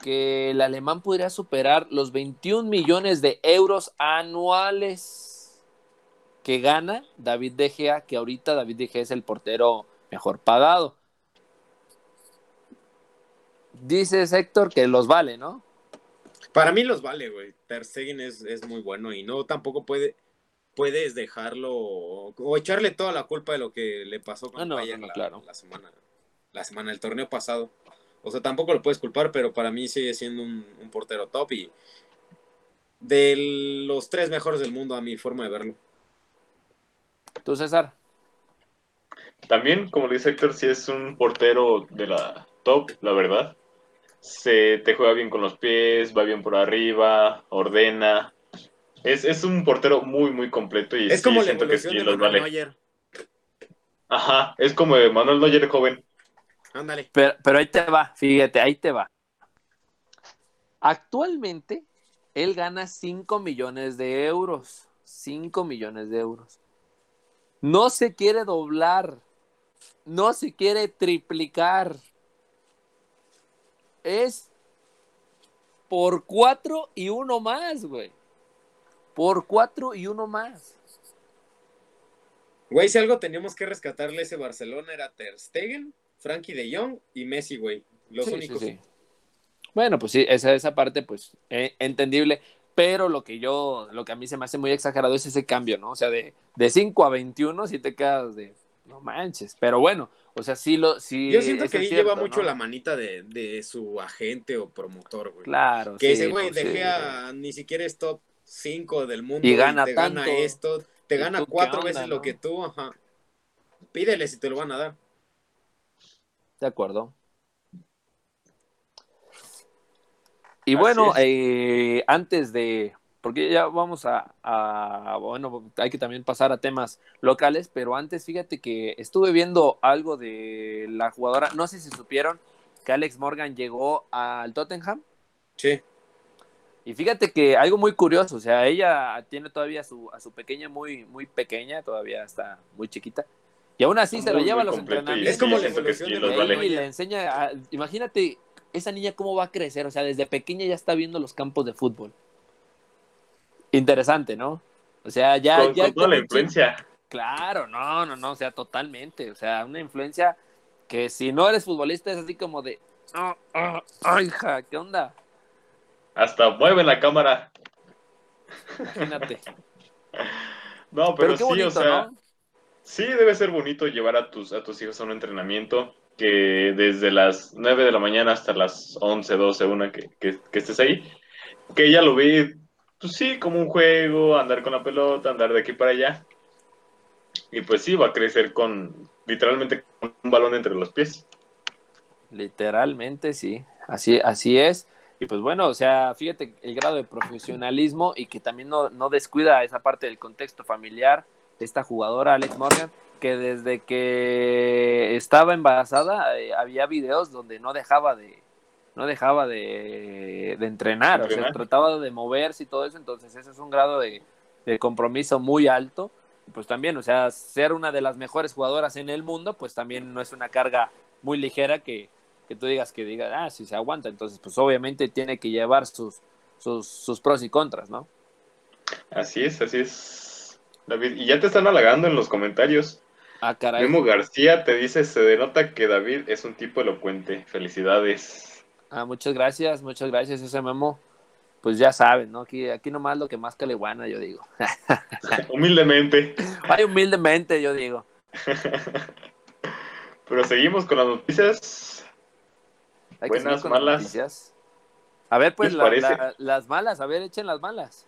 que el alemán podría superar los 21 millones de euros anuales que gana David De Gea, que ahorita David De Gea es el portero mejor pagado. Dices, Héctor, que los vale, ¿no? Para mí los vale, güey. Ter Stegen es, es, muy bueno y no tampoco puede, puedes dejarlo o, o, echarle toda la culpa de lo que le pasó con ah, no, Bayern no, la, claro. la, semana, la semana, el torneo pasado. O sea, tampoco lo puedes culpar, pero para mí sigue siendo un, un portero top y de los tres mejores del mundo a mi forma de verlo. ¿Tú, César? También, como dice Héctor, sí es un portero de la top, la verdad se te juega bien con los pies, va bien por arriba, ordena. Es, es un portero muy, muy completo y es sí, como siento la que sí de los Manuel vale. Neuer. Ajá, es como de Manuel Neuer joven. Ándale. Pero, pero ahí te va, fíjate, ahí te va. Actualmente, él gana 5 millones de euros. 5 millones de euros. No se quiere doblar. No se quiere triplicar es por cuatro y uno más, güey. Por cuatro y uno más. Güey, si algo teníamos que rescatarle ese Barcelona era Ter Stegen, Frankie de Jong y Messi, güey. Los sí, únicos. Sí, sí. Bueno, pues sí, esa, esa parte, pues, eh, entendible. Pero lo que yo, lo que a mí se me hace muy exagerado es ese cambio, ¿no? O sea, de, de 5 a 21, si te quedas de, no manches. Pero bueno, o sea, sí lo. Sí, Yo siento que ahí cierto, lleva mucho ¿no? la manita de, de, su agente o promotor, güey. Claro. Que sí, ese güey pues, sí, a ni siquiera es top 5 del mundo y gana, te tanto. gana esto, te ¿Y gana cuatro onda, veces no? lo que tú, ajá. Pídele si te lo van a dar. De acuerdo. Y Así bueno, eh, antes de porque ya vamos a, a, bueno, hay que también pasar a temas locales, pero antes fíjate que estuve viendo algo de la jugadora, no sé si supieron que Alex Morgan llegó al Tottenham. Sí. Y fíjate que algo muy curioso, o sea, ella tiene todavía a su, a su pequeña muy, muy pequeña, todavía está muy chiquita. Y aún así se lo lleva a los entrenamientos. Es como la evolución de los y le enseña, a- imagínate, esa niña cómo va a crecer, o sea, desde pequeña ya está viendo los campos de fútbol. Interesante, ¿no? O sea, ya... con, ya con toda la influencia. Claro, no, no, no, o sea, totalmente. O sea, una influencia que si no eres futbolista es así como de, "Ah, ah, ah, hija, ¿qué onda? Hasta mueve la cámara. Imagínate. [LAUGHS] No, Pero, pero, qué sí, o sea, ¿no? sí debe ser bonito llevar a tus, a tus hijos a un entrenamiento que desde las 9 de la mañana hasta las 11, 12, una que, que, que estés ahí, que ella lo ve, pues sí, como un juego, andar con la pelota, andar de aquí para allá. Y pues sí, va a crecer con, literalmente, con un balón entre los pies. Literalmente, sí. Así, así es. Y pues bueno, o sea, fíjate el grado de profesionalismo y que también no, no descuida esa parte del contexto familiar esta jugadora, Alex Morgan, que desde que estaba embarazada eh, había videos donde no dejaba de no dejaba de, de entrenar, o sea, trataba de moverse y todo eso, entonces ese es un grado de, de compromiso muy alto. Pues también, o sea, ser una de las mejores jugadoras en el mundo, pues también no es una carga muy ligera que, que tú digas que digas, ah, sí se aguanta. Entonces, pues obviamente tiene que llevar sus, sus, sus pros y contras, ¿no? Así es, así es, David. Y ya te están halagando en los comentarios. Ah, caray. Memo García te dice, se denota que David es un tipo elocuente. Felicidades. Ah, muchas gracias, muchas gracias, ese memo. Pues ya saben, ¿no? Aquí, aquí nomás lo que más caleguana, yo digo. [LAUGHS] Humildemente. Ay, humildemente, yo digo. [LAUGHS] Pero seguimos con las noticias. Hay Buenas, las malas. noticias. A ver, pues las malas, a ver, echen las malas.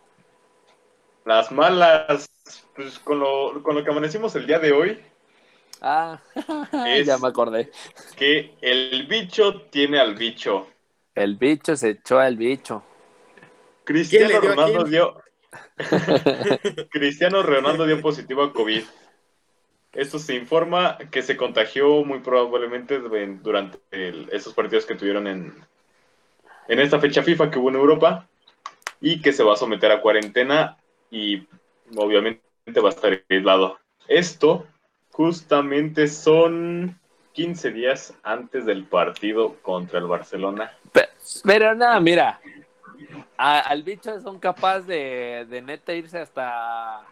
Las malas, pues con lo, con lo que amanecimos el día de hoy, Ah, [LAUGHS] Es- ya me acordé. que el bicho tiene al bicho. El bicho se echó al bicho. Cristiano ¿Quién le dio a Ronaldo dio. [LAUGHS] Cristiano Ronaldo dio positivo a COVID. Esto se informa que se contagió muy probablemente durante el- esos partidos que tuvieron en, en esta fecha FIFA que hubo en Europa y que se va a someter a cuarentena y obviamente va a estar aislado. Esto justamente son 15 días antes del partido contra el Barcelona. Pe- Pero nada, mira, a- al bicho son capaces de, de neta irse hasta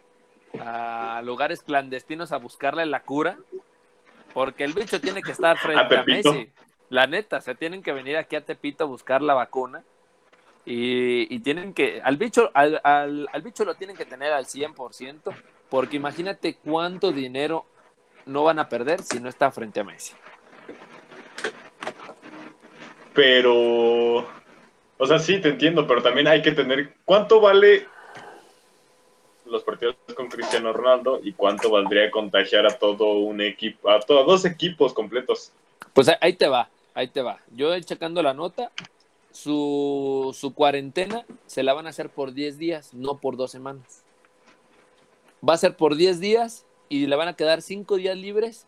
a lugares clandestinos a buscarle la cura, porque el bicho tiene que estar frente a. Messi. La neta, se tienen que venir aquí a Tepito a buscar la vacuna y, y tienen que, al bicho, al, al, al bicho lo tienen que tener al 100%, porque imagínate cuánto dinero no van a perder si no está frente a Messi. Pero, o sea, sí, te entiendo, pero también hay que tener, ¿cuánto vale los partidos con Cristiano Ronaldo y cuánto valdría contagiar a todo un equipo, a todos dos equipos completos? Pues ahí- te va, ahí te va. Yo checando la nota, su, su cuarentena se la van a hacer por 10 días, no por dos semanas. Va a ser por 10 días y le van a quedar 5 días libres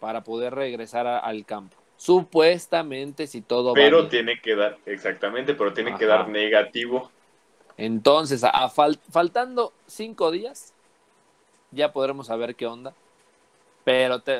para poder regresar a- al campo. Supuestamente, si todo va Pero tiene que dar, exactamente, pero tiene que dar negativo. Entonces, a- a fal- faltando 5 días, ya podremos saber qué onda. Pero te,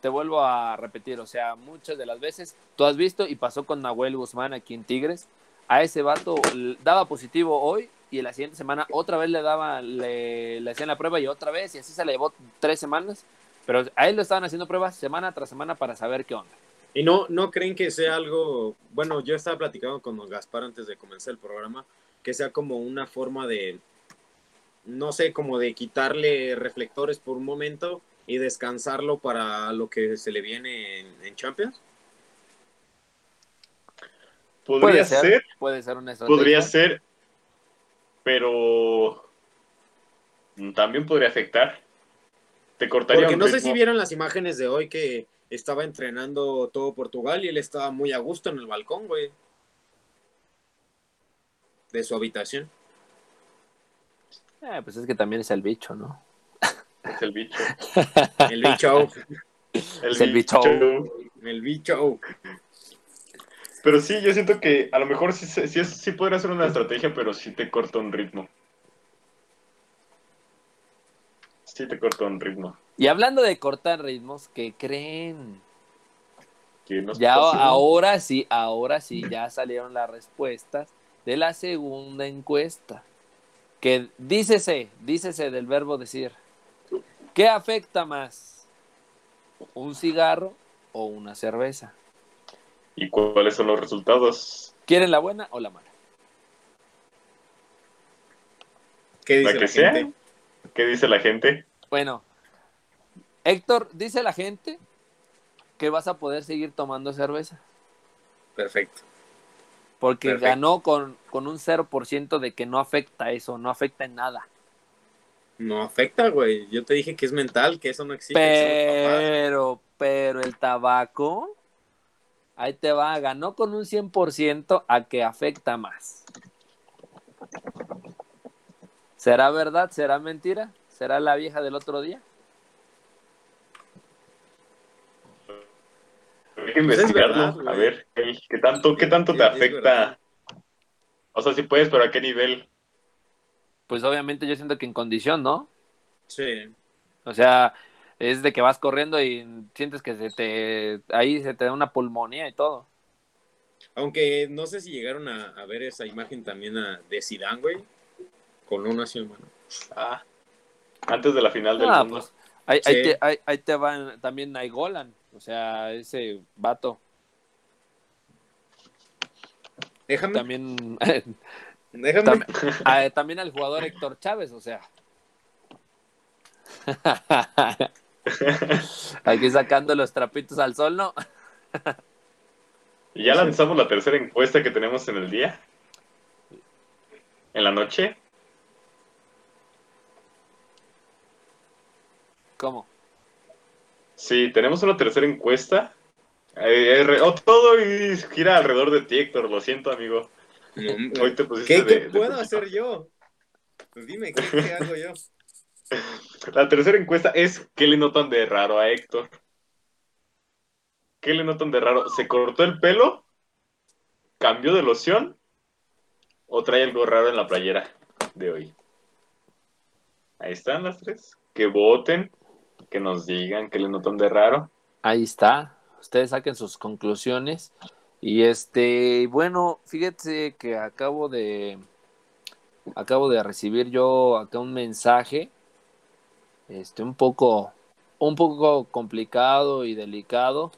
te vuelvo a repetir, o sea, muchas de las veces tú has visto y pasó con Nahuel Guzmán aquí en Tigres. A ese vato daba positivo hoy y la siguiente semana otra vez le daba, le, le hacían la prueba y otra vez y así se le llevó tres semanas. Pero a él lo estaban haciendo pruebas semana tras semana para saber qué onda. ¿Y no, no creen que sea algo, bueno, yo estaba platicando con don Gaspar antes de comenzar el programa, que sea como una forma de, no sé, como de quitarle reflectores por un momento y descansarlo para lo que se le viene en, en Champions? Podría ser, puede ser una estrategia. podría ser, pero también podría afectar. Te cortaría Porque un no sé si vieron las imágenes de hoy que estaba entrenando todo Portugal y él estaba muy a gusto en el balcón, güey. De su habitación. Eh, pues es que también es el bicho, ¿no? Es el bicho. El bicho. [LAUGHS] Es el bicho. El bicho. Pero sí, yo siento que a lo mejor sí, sí, podría ser una estrategia, pero sí te corta un ritmo. Sí te corta un ritmo. Y hablando de cortar ritmos, ¿qué creen? Nos Ya ahora sí, ahora sí, ya salieron las respuestas de la segunda encuesta. Que dícese, dícese del verbo decir. ¿Qué afecta más? ¿Un cigarro o una cerveza? ¿Y cuáles son los resultados? ¿Quieren la buena o la mala? ¿Qué dice La la, que sea. gente? ¿Qué dice la gente? Bueno, Héctor, dice la gente que vas a poder seguir tomando cerveza. Perfecto. Porque Perfecto. ganó con, con un 0% de que no afecta eso, no afecta en nada. No afecta, güey. Yo te dije que es mental, que eso no existe. Pero, pero el tabaco, ahí te va, ganó con un 100% a que afecta más. ¿Será verdad? ¿Será mentira? ¿Será la vieja del otro día? Hay que Pues es investigarlo. verdad, a ver, ¿qué, tanto, qué tanto te afecta? O sea, si puedes, pero ¿a qué nivel? Pues obviamente yo siento que en condición, ¿no? Sí. O sea, es de que vas corriendo y sientes que se te, ahí se te da una pulmonía y todo. Aunque no sé si llegaron a, a ver esa imagen también a- de Zidane, güey. Con una así, mano. Ah, antes de la final del Ah, mundo. pues ahí, te, ahí, ahí te van también Naigolan, o sea, ese vato. Déjame. También, [LAUGHS] Déjame. tam- ah, también al jugador Héctor Chávez, o sea. [LAUGHS] Aquí sacando los trapitos al sol, ¿no? Y ya lanzamos la tercera encuesta que tenemos en el día. En la noche. ¿Cómo? Sí, tenemos una tercera encuesta. Eh, eh, oh, todo gira alrededor de ti, Héctor. Lo siento, amigo. Hoy te pusiste ¿Qué, de- qué de puedo hacer yo? Pues dime, ¿qué, qué hago yo? La tercera encuesta es ¿qué le notan de raro a Héctor? ¿Qué le notan de raro? ¿Se cortó el pelo? ¿Cambió de loción? ¿O trae algo raro en la playera de hoy? Ahí están las tres. Que voten, que nos digan qué le notan de raro. Ahí está. Ustedes saquen sus conclusiones. Y este, bueno, fíjate que acabo de acabo de recibir yo acá un mensaje este un poco un poco complicado y delicado.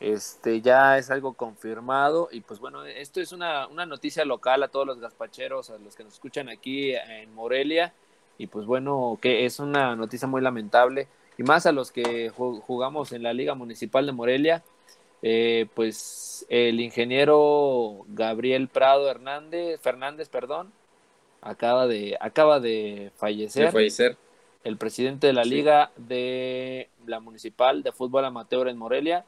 Este ya es algo confirmado y pues bueno, esto es una, una noticia local a todos los gazpacheros, a los que nos escuchan aquí en Morelia y pues bueno, que es una noticia muy lamentable y más a los que ju- jugamos en la Liga Municipal de Morelia, eh, pues el ingeniero Gabriel Prado Hernández, Fernández, perdón, acaba de, acaba de fallecer, De fallecer. El presidente de la Sí. Liga de la Municipal de Fútbol Amateur en Morelia.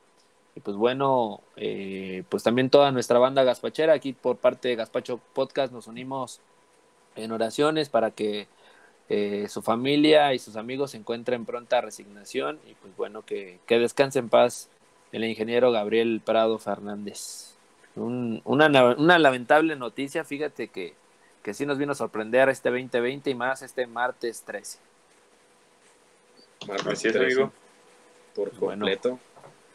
Y pues bueno, eh, pues también toda nuestra banda gazpachera, aquí por parte de Gazpacho Podcast nos unimos en oraciones para que eh, su familia y sus amigos se encuentren pronta resignación y pues bueno, que, que descanse en paz el ingeniero Gabriel Prado Fernández. Un- una, na- una lamentable noticia, fíjate que, que sí nos vino a sorprender este 2020 y más este martes 13. Martes Así es, 13, amigo. Por Bueno. completo.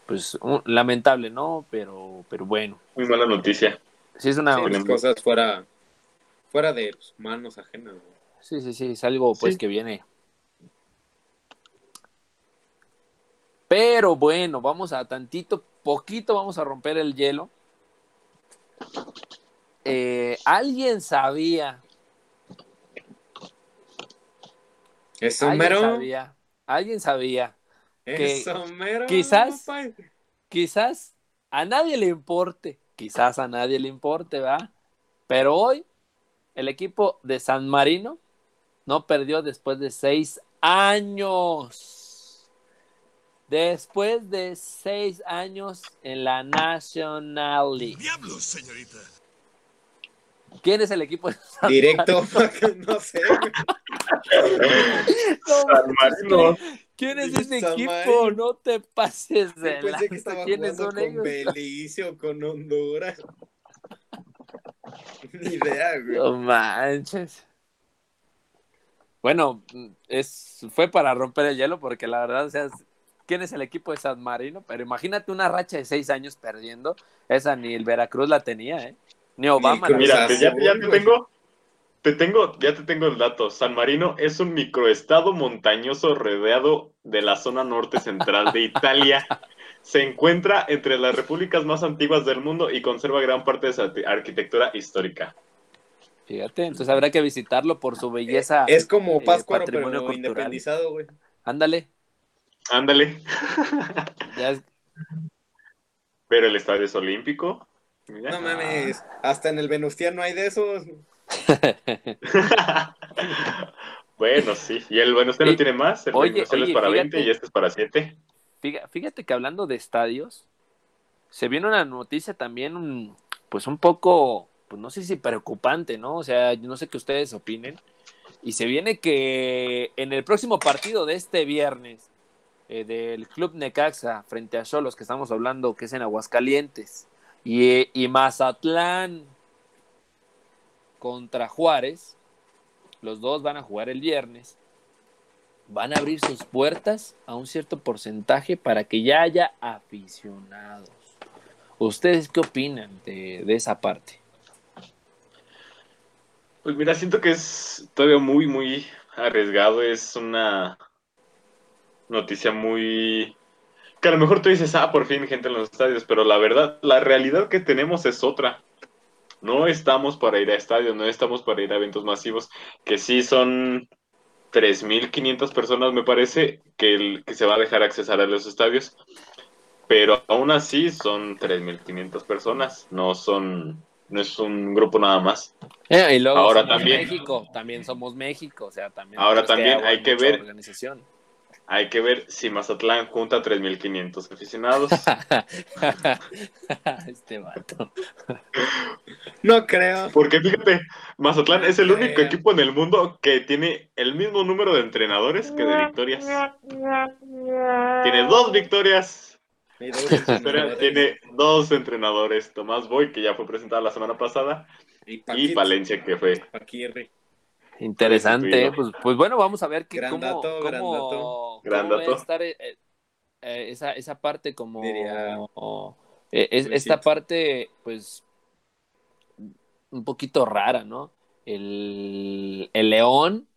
Pues un- lamentable, ¿no? Pero, pero bueno. Muy mala noticia. Sí, es una... Sí, las cosas fuera, fuera de manos ajenas. Sí, sí, sí, es algo pues Sí. que viene. Pero bueno, vamos a tantito, poquito vamos a romper el hielo. Eh, ¿Alguien sabía? Eso ¿Alguien mero. sabía? ¿Alguien sabía? que Eso mero. quizás- papá. Quizás a nadie le importe, quizás a nadie le importe, ¿verdad? Pero hoy el equipo de San Marino no perdió después de seis años. Después de seis años en la National League. Diablos, señorita. ¿Quién es el equipo de San Directo. [LAUGHS] no sé. San Marino. ¿Quién es ese equipo? No te pases de Yo pensé que lanza. estaba ¿Quiénes jugando son con ellos? Belice o con Honduras. [LAUGHS] Ni idea, güey. No manches. Bueno, es, fue para romper el hielo porque la verdad, o sea, ¿quién es el equipo de San Marino? Pero imagínate una racha de seis años perdiendo. Esa ni el Veracruz la tenía, ¿eh? Ni Obama. la Cruz Mira, pues ya, ya te tengo, te tengo, ya te tengo el dato. San Marino es un microestado montañoso rodeado de la zona norte central de Italia. [LAUGHS] Se encuentra entre las repúblicas más antiguas del mundo y conserva gran parte de su arquitectura histórica. Fíjate, entonces habrá que visitarlo por su belleza. Es como eh, Páscuaro, patrimonio pero cultural. independizado, güey. Ándale. Ándale. [LAUGHS] Ya es- Pero el estadio es olímpico. Mira. No mames, hasta en el Venustiano hay de esos. [LAUGHS] bueno, sí. Y el bueno, usted no Y- tiene más. El oye, oye, es para fíjate. 20 y este es para 7. Fíjate, que hablando de estadios, se viene una noticia también, pues un poco, pues no sé si preocupante, ¿no? O sea, yo no sé qué ustedes opinen. Y se viene que en el próximo partido de este viernes eh, del Club Necaxa frente a Cholos, que estamos hablando que es en Aguascalientes, y, y Mazatlán contra Juárez, los dos van a jugar el viernes van a abrir sus puertas a un cierto porcentaje para que ya haya aficionados. ¿Ustedes qué opinan de, esa parte? Pues mira, siento que es todavía muy, muy arriesgado. Es una noticia muy... Que a lo mejor tú dices, ah, por fin gente en los estadios, pero la verdad, la realidad que tenemos es otra. No estamos para ir a estadios, no estamos para ir a eventos masivos, que sí son 3.500 personas, me parece, que, el, que se va a dejar accesar a los estadios, pero aún así son 3.500 personas, no son, no es un grupo nada más. Eh, y luego Ahora también. México, también somos México, o sea, también. Ahora también hay que ver- Organización. Hay que ver si Mazatlán junta 3.500 aficionados. [LAUGHS] este vato. No creo. Porque fíjate, Mazatlán es el único Creo. equipo en el mundo que tiene el mismo número de entrenadores que de victorias. Tiene dos victorias. Dos tiene dos entrenadores. Tomás Boy, que ya fue presentado la semana pasada, Y Palencia, que fue. Paquirri. Interesante, pues, pues bueno, vamos a ver que, Gran cómo, dato, cómo, gran dato. Gran cómo va a dato. estar eh, eh, esa, esa parte como Diría eh, es- esta parte pues un poquito rara, ¿no? El, el León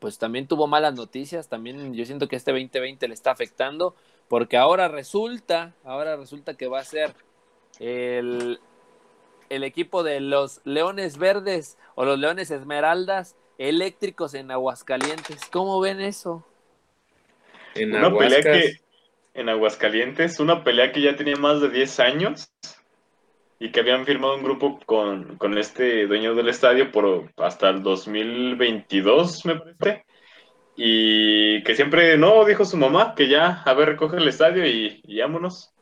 pues también tuvo malas noticias, también yo siento que este 2020 le está afectando porque ahora resulta, ahora resulta que va a ser el, el equipo de los Leones Verdes o los Leones Esmeraldas eléctricos en Aguascalientes. ¿Cómo ven eso? En Una pelea que en Aguascalientes, una pelea que ya tenía más de 10 años y que habían firmado un grupo con, con este dueño del estadio por hasta el 2022, me parece. Y que siempre no, dijo su mamá, que ya, a ver, recoge el estadio y, y vámonos.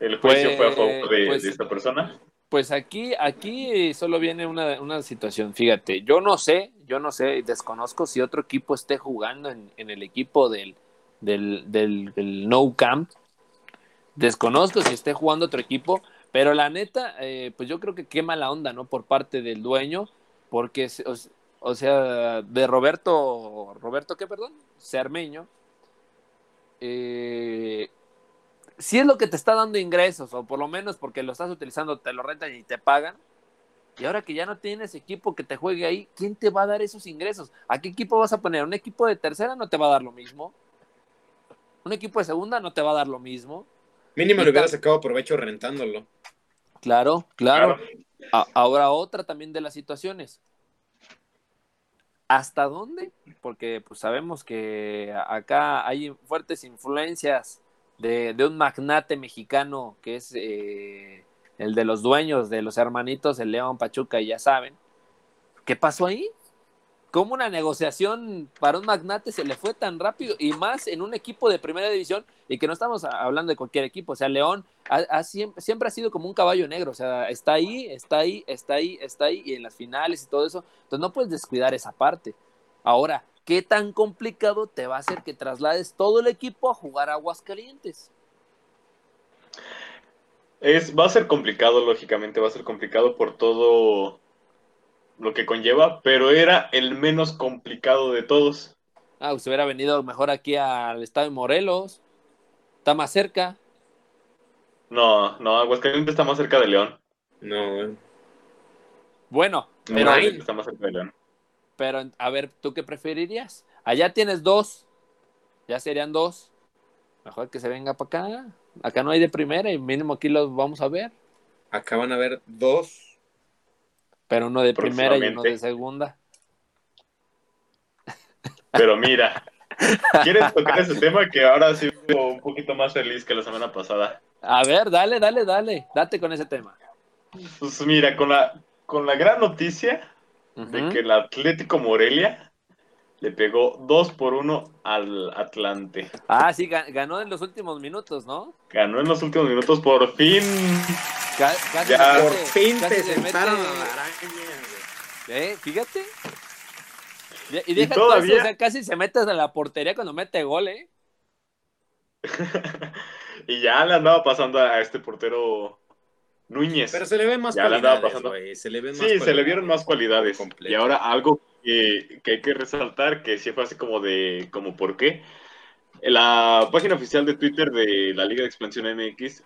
El juicio Pues, fue a favor de, pues, de esta persona. Pues aquí, aquí solo viene una, una situación, fíjate, yo no sé, yo no sé, desconozco si otro equipo esté jugando en, en el equipo del, del, del, del No Camp, desconozco si esté jugando otro equipo, pero la neta, eh, pues yo creo que qué mala onda, ¿no? Por parte del dueño, porque, o, o sea, de Roberto, Roberto, ¿qué, perdón? Cermeño, eh, si es lo que te está dando ingresos, o por lo menos porque lo estás utilizando, te lo rentan y te pagan. Y ahora que ya no tienes equipo que te juegue ahí, ¿quién te va a dar esos ingresos? ¿A qué equipo vas a poner? ¿Un equipo de tercera no te va a dar lo mismo? ¿Un equipo de segunda no te va a dar lo mismo? Mínimo le hubiera sacado provecho rentándolo. Claro, claro. Claro. A- ahora otra también de las situaciones. ¿Hasta dónde? Porque pues sabemos que acá hay fuertes influencias de, de un magnate mexicano que es eh, el de los dueños de los hermanitos, el León Pachuca, y ya saben. ¿Qué pasó ahí? ¿Cómo una negociación para un magnate se le fue tan rápido? Y más en un equipo de primera división, y que no estamos hablando de cualquier equipo. O sea, León ha, ha siempre, siempre ha sido como un caballo negro. O sea, está ahí, está ahí, está ahí, está ahí, y en las finales y todo eso. Entonces no puedes descuidar esa parte. Ahora, ¿qué tan complicado te va a hacer que traslades todo el equipo a jugar a Aguascalientes? Es, va a ser complicado, lógicamente, va a ser complicado por todo lo que conlleva, pero era el menos complicado de todos. Ah, usted hubiera venido mejor aquí al estado de Morelos. Está más cerca. No, no, Aguascalientes está más cerca de León. No, eh. Bueno, pero, Aguascalientes está más cerca de León. Pero a ver, ¿tú qué preferirías? Allá tienes dos. Ya serían dos. Mejor que se venga para acá. Acá no hay de primera y mínimo aquí los vamos a ver. acá van a ver dos. Pero uno de primera y uno de segunda. Pero mira, [LAUGHS] ¿quieres tocar ese tema que ahora sí estuvo un poquito más feliz que la semana pasada? A ver, dale, dale, dale. Date con ese tema. Pues mira, con la, con la gran noticia de que el Atlético Morelia le pegó 2 por 1 al Atlante. Ah, sí, ga- ganó en los últimos minutos, ¿no? Ganó en los últimos minutos, por fin. Ca- casi Ya, Por fin casi te se sentaron mete- a la araña. ¿Eh? Fíjate. Y, y deja tú todavía- eso, o sea, casi se mete a la portería cuando mete gol, ¿eh? [LAUGHS] y ya le andaba pasando a este portero Núñez. Pero se le ven más Ya cualidades, güey. Se le ven más Sí, se le vieron más cualidades. completo. Y ahora algo que, que hay que resaltar, que sí fue así como de, como por qué. La página oficial de Twitter de la Liga de Expansión MX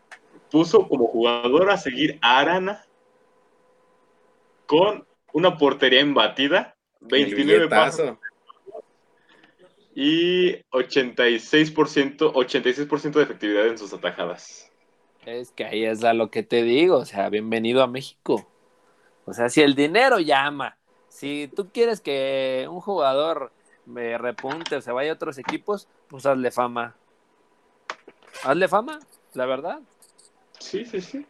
puso como jugador a seguir a Arana con una portería embatida, El 29 pasos y 86%, 86% de efectividad en sus atajadas. Es que ahí es a lo que te digo, o sea, bienvenido a México. O sea, si el dinero llama, si tú quieres que un jugador me repunte o se vaya a otros equipos, pues hazle fama. Hazle fama, la verdad. Sí, sí, sí.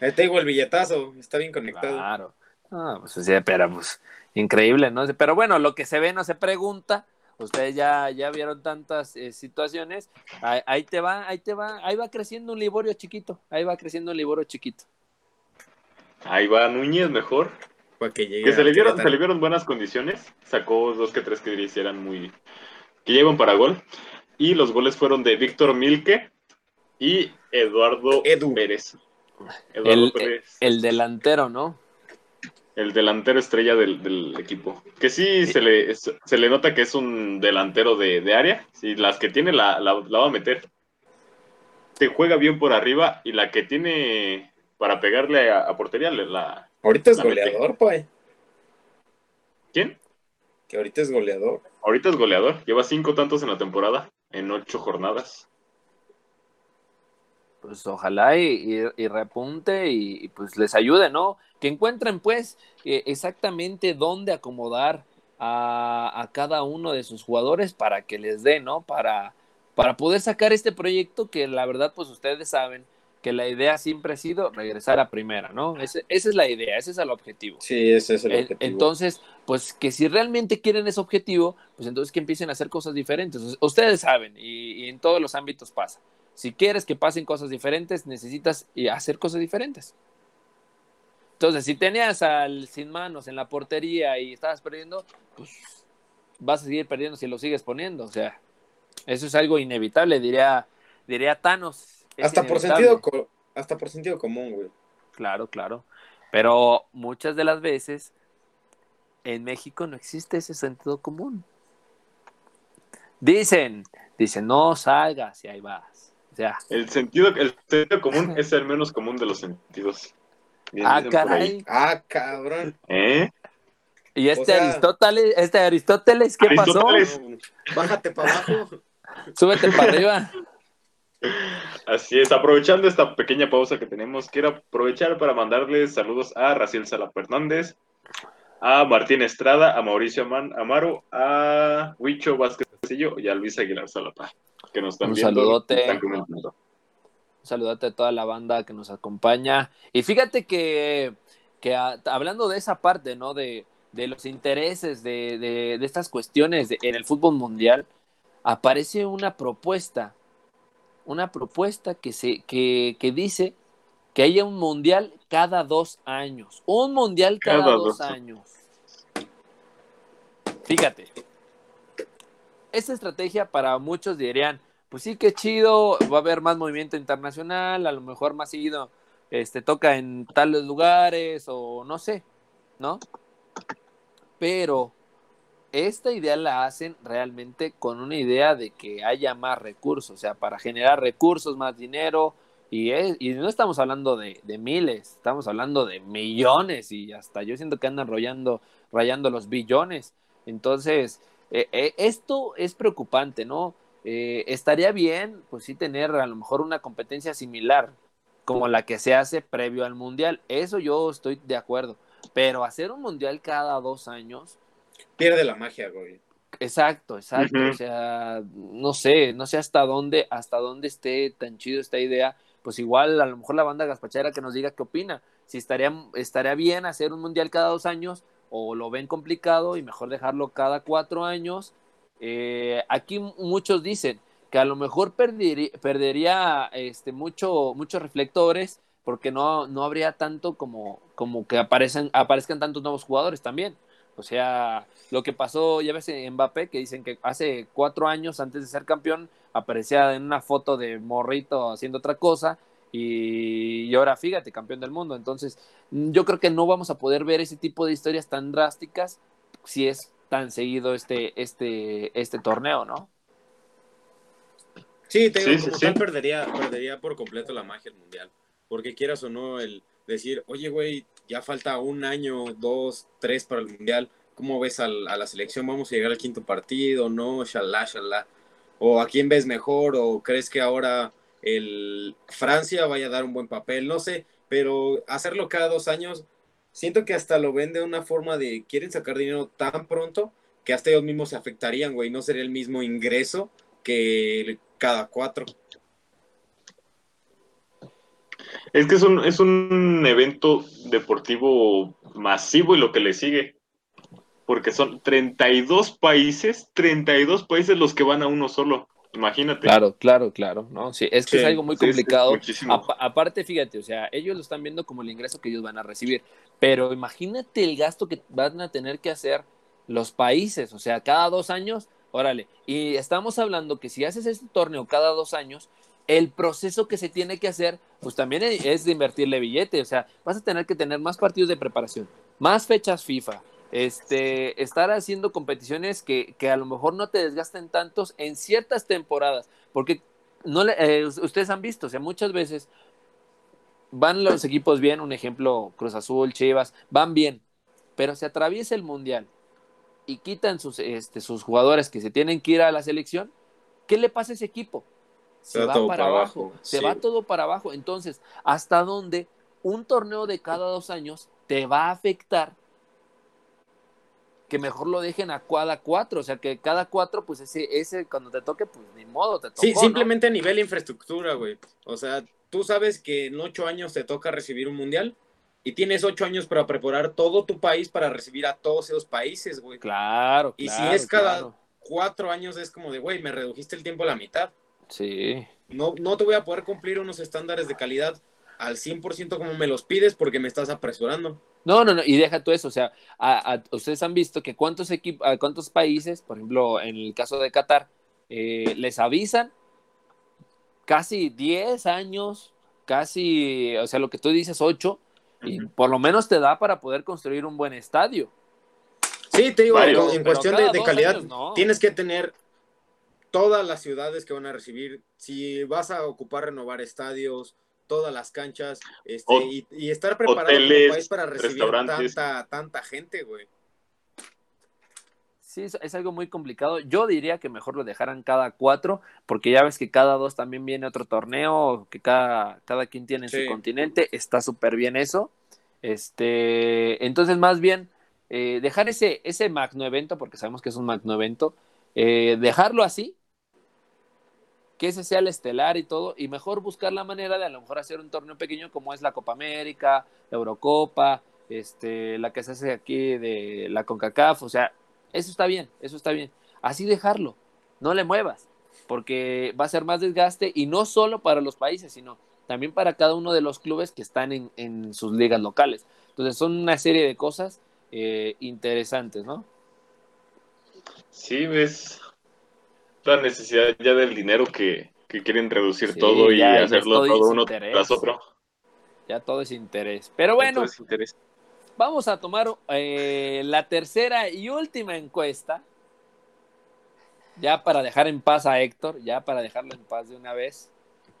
Ahí te digo el billetazo. Está bien conectado. Claro. Ah, pues sí, pero pues increíble, ¿no? Pero bueno, lo que se ve no se pregunta. Ustedes ya, ya vieron tantas eh, situaciones. Ahí, ahí te va, ahí te va, ahí va creciendo un Liborio chiquito. Ahí va creciendo un Liborio chiquito. Ahí va Núñez mejor. Que se le vieron, se le vieron buenas condiciones. Sacó dos que tres que diría si eran muy. que llevan para gol. Y los goles fueron de Víctor Milke y Eduardo Edu. Pérez. Eduardo El, Pérez, el delantero, ¿no? El delantero estrella del, del equipo. Que sí, Se, le, se le nota que es un delantero de, de área. Si las que tiene la, la, la va a meter. Te juega bien por arriba y la que tiene para pegarle a, a portería, le- la. Ahorita es La goleador, pues. ¿Quién? Que ahorita es goleador. Ahorita es goleador. Lleva cinco tantos en la temporada, en ocho jornadas. Pues ojalá y, y- y repunte y, y, pues les ayude, ¿no? Que encuentren pues eh, exactamente dónde acomodar a, a cada uno de sus jugadores para que les dé, ¿no? Para, para poder sacar este proyecto que la verdad pues ustedes saben que la idea siempre ha sido regresar a primera, ¿no? Ese- esa es la idea, ese es el objetivo. Sí, ese es el objetivo. Entonces, pues que si realmente quieren ese objetivo, pues entonces que empiecen a hacer cosas diferentes. Ustedes saben, y, y en todos los ámbitos pasa. Si quieres que pasen cosas diferentes, necesitas eh, hacer cosas diferentes. Entonces, si tenías al sin manos en la portería y estabas perdiendo, pues vas a seguir perdiendo si lo sigues poniendo. O sea, eso es algo inevitable, diría, diría Thanos. Hasta por sentido hasta por sentido común, güey. Claro, claro. Pero muchas de las veces en México no existe ese sentido común. Dicen, dicen, no salgas y ahí vas. O sea, El sentido, el sentido común es el menos común de los sentidos. Bien ah, caray. Ah, cabrón. ¿Eh? Y este O sea- Aristóteles, este Aristóteles, ¿qué Aristóteles. No, Bájate para abajo. pasó? Súbete para arriba. [LAUGHS] Así es, aprovechando esta pequeña pausa que tenemos, quiero aprovechar para mandarles saludos a Raciel Salapa Hernández, a Martín Estrada, a Mauricio Amaro, a Huicho Vázquez Castillo y a Luis Aguilar Salapa, que nos están Un viendo. saludote. y están comentando. Un saludote a toda la banda que nos acompaña. Y fíjate que, que a- hablando de esa parte, ¿no? De, de los intereses, de, de- de estas cuestiones en el fútbol mundial, aparece una propuesta, una propuesta que, se, que, que dice que haya un mundial cada dos años. Un mundial cada, Cada dos dos. años. Fíjate, esta estrategia para muchos dirían, pues sí, qué chido, va a haber más movimiento internacional, a lo mejor más seguido este, toca en tales lugares o no sé, ¿no? Pero esta idea la hacen realmente con una idea de que haya más recursos, o sea, para generar recursos, más dinero, y, es, y no estamos hablando de, miles, estamos hablando de millones y hasta yo siento que andan rayando, rayando los billones. Entonces, eh, eh, esto es preocupante, ¿no? Eh, estaría bien, pues sí, tener a lo mejor una competencia similar como la que se hace previo al mundial. Eso yo estoy de acuerdo. Pero hacer un mundial cada dos años. Pierde la magia, güey. Exacto, exacto. O sea, no sé, no sé hasta dónde, hasta dónde esté tan chido esta idea. Pues igual a lo mejor la banda gaspachera que nos diga qué opina. Si estaría, estaría bien hacer un mundial cada dos años o lo ven complicado y mejor dejarlo cada cuatro años. Eh, aquí muchos dicen que a lo mejor perdería, este, mucho, muchos reflectores porque no, no habría tanto como, como que aparecen, aparezcan tantos nuevos jugadores también. O sea, lo que pasó, ya ves, en Mbappé, que dicen que hace cuatro años antes de ser campeón aparecía en una foto de morrito haciendo otra cosa y, y, ahora fíjate, campeón del mundo. Entonces, yo creo que no vamos a poder ver ese tipo de historias tan drásticas si es tan seguido este, este, este torneo, ¿no? Sí, te digo, sí, como sí, tal sí. Perdería, perdería por completo la magia del mundial. Porque quieras o no, el decir, oye, güey, ya falta un año, dos, tres para el mundial. ¿Cómo ves al, a la selección? ¿Vamos a llegar al quinto partido? ¿No? Shalá, shalá. ¿O a quién ves mejor? ¿O crees que ahora el Francia vaya a dar un buen papel? No sé, pero hacerlo cada dos años, siento que hasta lo ven de una forma de quieren sacar dinero tan pronto que hasta ellos mismos se afectarían, güey. No sería el mismo ingreso que cada cuatro. Es que es un, es un evento deportivo masivo y lo que le sigue. Porque son 32 países, 32 países los que van a uno solo. Imagínate. Claro, claro, claro. ¿no? Sí, es que sí, es algo muy complicado. Sí, aparte, fíjate, o sea, ellos lo están viendo como el ingreso que ellos van a recibir. Pero imagínate el gasto que van a tener que hacer los países. O sea, cada dos años, órale. Y estamos hablando que si haces este torneo cada dos años, el proceso que se tiene que hacer, pues también es de invertirle billete. O sea, vas a tener que tener más partidos de preparación, más fechas FIFA, este, estar haciendo competiciones que, que, a lo mejor no te desgasten tantos en ciertas temporadas, porque no le, eh, ustedes han visto, o sea, muchas veces van los equipos bien, un ejemplo, Cruz Azul, Chivas, van bien, pero se atraviesa el Mundial y quitan sus, este, sus jugadores que se tienen que ir a la selección, ¿qué le pasa a ese equipo? Se, se va, va para, para abajo, abajo. se sí. va todo para abajo. Entonces, ¿hasta dónde un torneo de cada dos años te va a afectar que mejor lo dejen a cada cuatro, o sea que cada cuatro, pues ese, ese cuando te toque, pues ni modo, te tocó, Sí, simplemente ¿no? a nivel infraestructura, güey. O sea, tú sabes que en ocho años te toca recibir un mundial y tienes ocho años para preparar todo tu país para recibir a todos esos países, güey. Claro, Y claro, si es cada claro. cuatro años, es como de, güey, me redujiste el tiempo a la mitad. Sí. No, no te voy a poder cumplir unos estándares de calidad al 100% como me los pides porque me estás apresurando. No, no, no, y deja tú eso, o sea, a, a, ustedes han visto que cuántos, equipos, cuántos países, por ejemplo, en el caso de Qatar, eh, les avisan casi 10 años, casi, o sea, lo que tú dices, 8, y uh -huh. por lo menos te da para poder construir un buen estadio. Sí, te digo, en cuestión de, de, calidad, años, no. tienes que tener todas las ciudades que van a recibir, si vas a ocupar renovar estadios, todas las canchas este, o, y, y, estar preparado hoteles, como país para recibir tanta, tanta gente, güey. Sí, es, es, algo muy complicado. Yo diría que mejor lo dejaran cada cuatro, porque ya ves que cada dos también viene otro torneo, que cada, cada quien tiene sí. su continente, está súper bien eso. Este, entonces, más bien, eh, dejar ese, ese magno evento, porque sabemos que es un magno evento, eh, dejarlo así, que ese sea el estelar y todo, y mejor buscar la manera de a lo mejor hacer un torneo pequeño como es la Copa América, la Eurocopa, este, la que se hace aquí de la CONCACAF, o sea, eso está bien, eso está bien. Así dejarlo, no le muevas, porque va a ser más desgaste y no solo para los países, sino también para cada uno de los clubes que están en, en sus ligas locales. Entonces son una serie de cosas eh, interesantes, ¿no? Sí, ves, tanta necesidad ya del dinero que, que quieren reducir Sí, todo y hacerlo todo uno interés. tras otro. Ya todo es interés. Pero bueno, interés. Vamos a tomar eh, la tercera y última encuesta. Ya para dejar en paz a Héctor, ya para dejarlo en paz de una vez.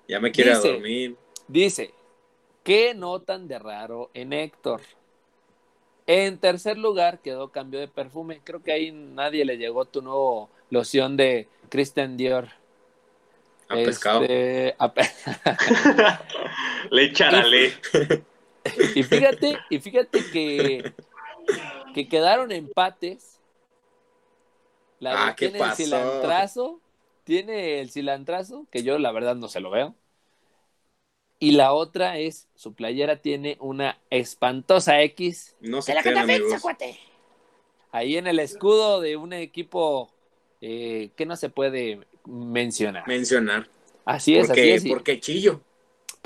Ya me quiere a Dice- dormir. Dice, ¿qué notan de raro en Héctor? En tercer lugar quedó cambio de perfume. Creo que ahí nadie le llegó tu nuevo loción de Christian Dior. A pescado. Este, a pe- [LAUGHS] [LAUGHS] Le charale. Y fíjate, y fíjate que, que quedaron empates. La Ah, ¿qué tiene el cilantrazo, tiene el cilantrazo, que yo la verdad no se lo veo. Y la otra es, su playera tiene una espantosa X. No se crean, amigos. Ahí en el escudo de un equipo eh, que no se puede mencionar. Mencionar. Así es, porque, así es. porque chillo.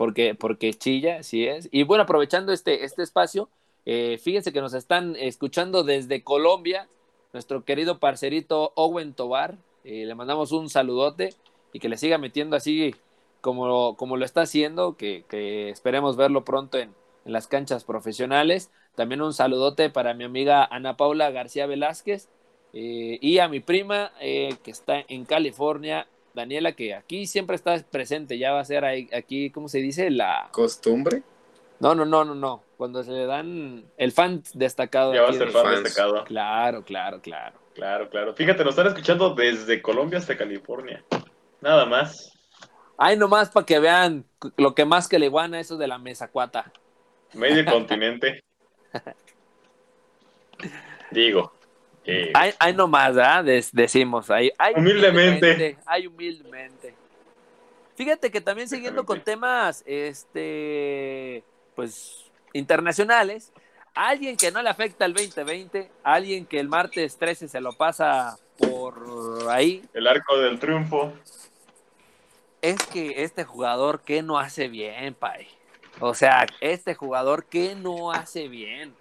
Porque, porque chilla, así es. Y bueno, aprovechando este, este espacio, eh, fíjense que nos están escuchando desde Colombia, nuestro querido parcerito Owen Tobar. eh, le mandamos un saludote y que le siga metiendo así como, como lo está haciendo, que, esperemos verlo pronto en, en las canchas profesionales. También un saludote para mi amiga Ana Paula García Velázquez eh, y a mi prima eh, que está en California, Daniela, que aquí siempre está presente, ya va a ser ahí- aquí, ¿cómo se dice? La... ¿Costumbre? No, no, no, no, no, cuando se le dan el fan destacado. Ya va a ser de- fan fans. destacado. Claro, claro, claro. Claro, claro. Fíjate, nos están escuchando desde Colombia hasta California. Nada más. Ay, nomás para que vean lo que más que le guana eso de la mesa cuata. Medio [LAUGHS] continente. Digo. Eh, Ay, ay nomás. Des- decimos, ay, ay, Humildemente. Ay, humildemente. Fíjate que también siguiendo con temas, este, pues, internacionales, alguien que no le afecta el 2020, alguien que el martes 13 se lo pasa por ahí, el arco del triunfo. es que este jugador que no hace bien, Pai. O sea, este jugador que no hace bien.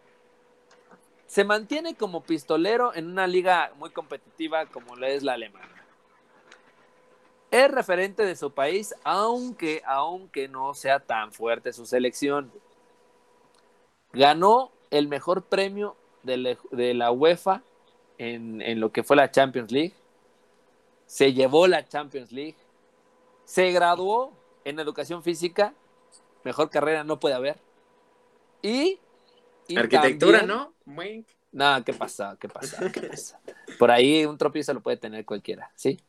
Se mantiene como pistolero en una liga muy competitiva como la es la alemana. Es referente de su país, aunque, aunque no sea tan fuerte su selección. Ganó el mejor premio de de la UEFA en, en lo que fue la Champions League. Se llevó la Champions League se graduó en educación física, mejor carrera no puede haber. Y, y Arquitectura, también- ¿no? Muy- No, ¿qué pasa? ¿Qué pasa? ¿Qué pasa? Por ahí un tropiezo lo puede tener cualquiera, ¿sí?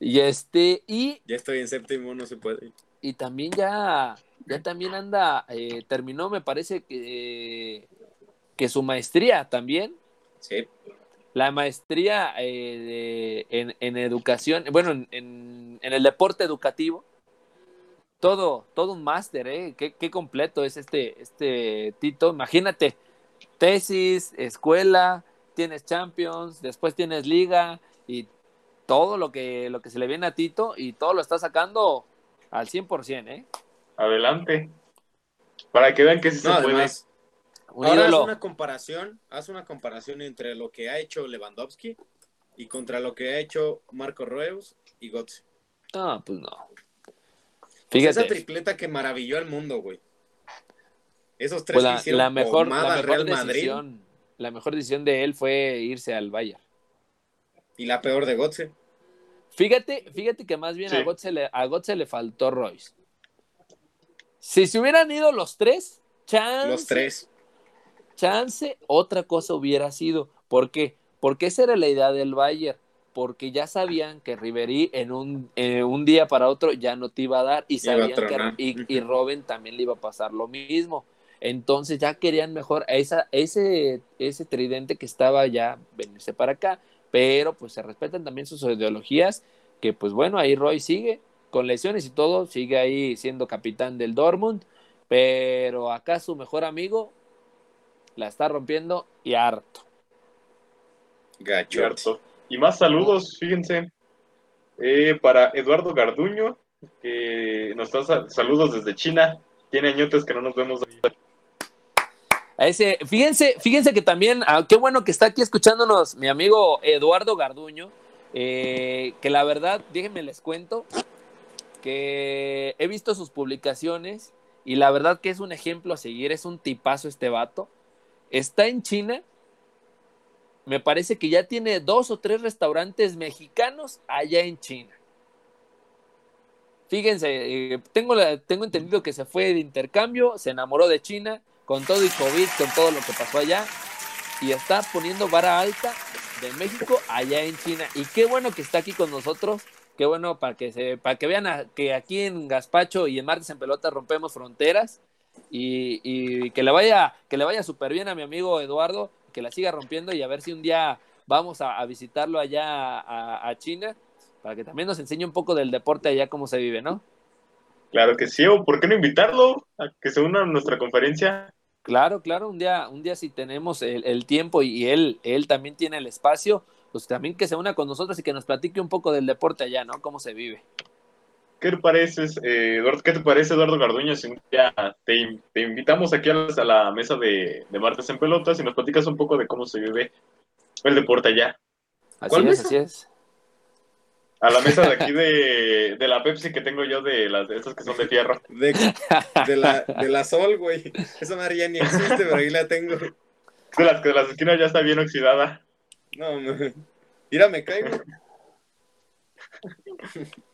Y este, y, Ya estoy en séptimo, no se puede. y también ya, ya también anda, eh, terminó, me parece que, que su maestría también, Sí. la maestría eh, de- en, en educación, bueno, en, en- en el deporte educativo. Todo, todo un máster, ¿eh? Qué, qué completo es este, este Tito. Imagínate, tesis, escuela, tienes Champions, después tienes liga y todo lo que, lo que se le viene a Tito y todo lo está sacando al 100%, ¿eh? Adelante. Para que vean que sí No, se puede. además, Un ahora haz una comparación, haz una comparación entre lo que ha hecho Lewandowski y contra lo que ha hecho Marco Reus y Götze. No, pues no. Esa Fíjate, tripleta que maravilló al mundo, güey. Esos tres pues que la, hicieron la mejor, pomada la al mejor Real Madrid decisión, la mejor decisión de él fue irse al Bayern. y la peor de Götze. Fíjate, fíjate que más bien Sí. a, Götze le, a Götze le faltó Royce. Si se hubieran ido los tres, chance, Los tres. chance, otra cosa hubiera sido. ¿Por qué? Porque esa era la idea del Bayern. Porque ya sabían que Ribery en un, eh, un día para otro ya no te iba a dar y sabían que y, y Robin también le iba a pasar lo mismo. Entonces ya querían mejor a esa, ese, ese tridente que estaba ya venirse para acá, pero pues se respetan también sus ideologías, que pues bueno, ahí Roy sigue con lesiones y todo, sigue ahí siendo capitán del Dortmund, pero acá su mejor amigo la está rompiendo y harto. Gacho. Y más saludos, fíjense. Eh, para Eduardo Garduño, que nos da sal- saludos desde China. Tiene añotes que no nos vemos. A ese, fíjense, fíjense que también, ah, qué bueno que está aquí escuchándonos mi amigo Eduardo Garduño, eh, que la verdad, déjenme les cuento, que he visto sus publicaciones y la verdad que es un ejemplo a seguir, es un tipazo este vato. Está en China, me parece que ya tiene dos o tres restaurantes mexicanos allá en China. Fíjense, eh, tengo, tengo entendido que se fue de intercambio, se enamoró de China, con todo y COVID, con todo lo que pasó allá, y está poniendo vara alta de México allá en China. Y qué bueno que está aquí con nosotros, qué bueno para que, se, para que vean que aquí en Gaspacho y en Martes en Pelota rompemos fronteras y, y que le vaya, que le vaya súper bien a mi amigo Eduardo, que la siga rompiendo y a ver si un día vamos a, a visitarlo allá a, a China para que también nos enseñe un poco del deporte allá cómo se vive, ¿no? Claro que sí, o ¿por qué no invitarlo a que se una a nuestra conferencia? Claro, claro, un día, un día si tenemos el, el tiempo y él, él también tiene el espacio, pues también que se una con nosotros y que nos platique un poco del deporte allá, ¿no? Cómo se vive. ¿Qué te parece, eh, Eduardo, ¿qué te parece, Eduardo Garduño, si un día te, te invitamos aquí a la, a la mesa de, de Martes en Pelotas y nos platicas un poco de cómo se vive el deporte allá? Así ¿Cuál es, mesa? así es. A la mesa de aquí de, de la Pepsi que tengo yo, de las de estas que son de fierro. De, de la, de la Sol, güey. Esa madre ya ni existe, pero ahí la tengo. De las que de las esquinas ya está bien oxidada. No, me... Mira, me caigo.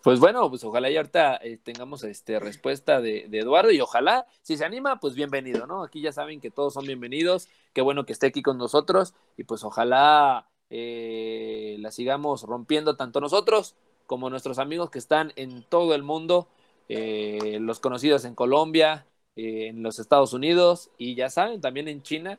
Pues bueno, pues ojalá y ahorita eh, tengamos este respuesta de, Eduardo y ojalá, si se anima, pues bienvenido, ¿no? Aquí ya saben que todos son bienvenidos, qué bueno que esté aquí con nosotros y pues ojalá eh, la sigamos rompiendo tanto nosotros como nuestros amigos que están en todo el mundo, eh, los conocidos en Colombia, eh, en los Estados Unidos y ya saben, también en China,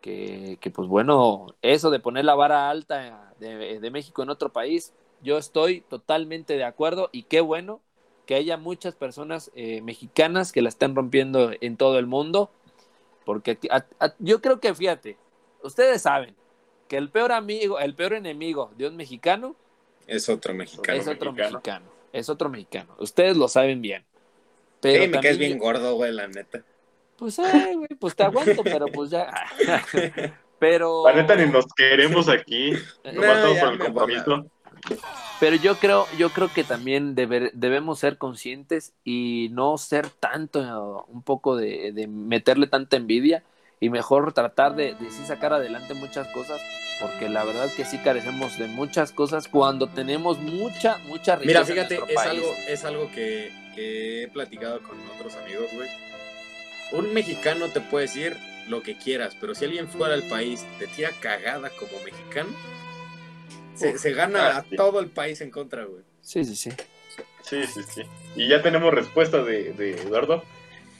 que, pues bueno, eso de poner la vara alta de México en otro país, yo estoy totalmente de acuerdo y qué bueno que haya muchas personas eh, mexicanas que la estén rompiendo en todo el mundo, porque aquí- a- a- yo creo que, fíjate, ustedes saben que el peor amigo, el peor enemigo de un mexicano Es otro mexicano. es otro mexicano. mexicano, es otro mexicano. Ustedes lo saben bien. Pero Sí, me caes bien gordo, güey, la neta. Pues, ay, güey, pues te aguanto, pero pues ya. [LAUGHS] pero. La neta ni nos queremos aquí. [LAUGHS] No, ya por el compromiso. Pero yo creo, yo creo que también deber- debemos ser conscientes y no ser tanto, un poco de, de meterle tanta envidia y mejor tratar de, de sí sacar adelante muchas cosas, porque la verdad que sí carecemos de muchas cosas cuando tenemos mucha, mucha riqueza. Mira, fíjate, es país. algo, es algo que, que he platicado con otros amigos, güey. Un mexicano te puede decir lo que quieras, pero si alguien fuera del país te tira cagada como mexicano, se, gana ah, a todo el país en contra, güey. Sí, sí, sí. Sí, sí, sí. Y ya tenemos respuesta de, de Eduardo.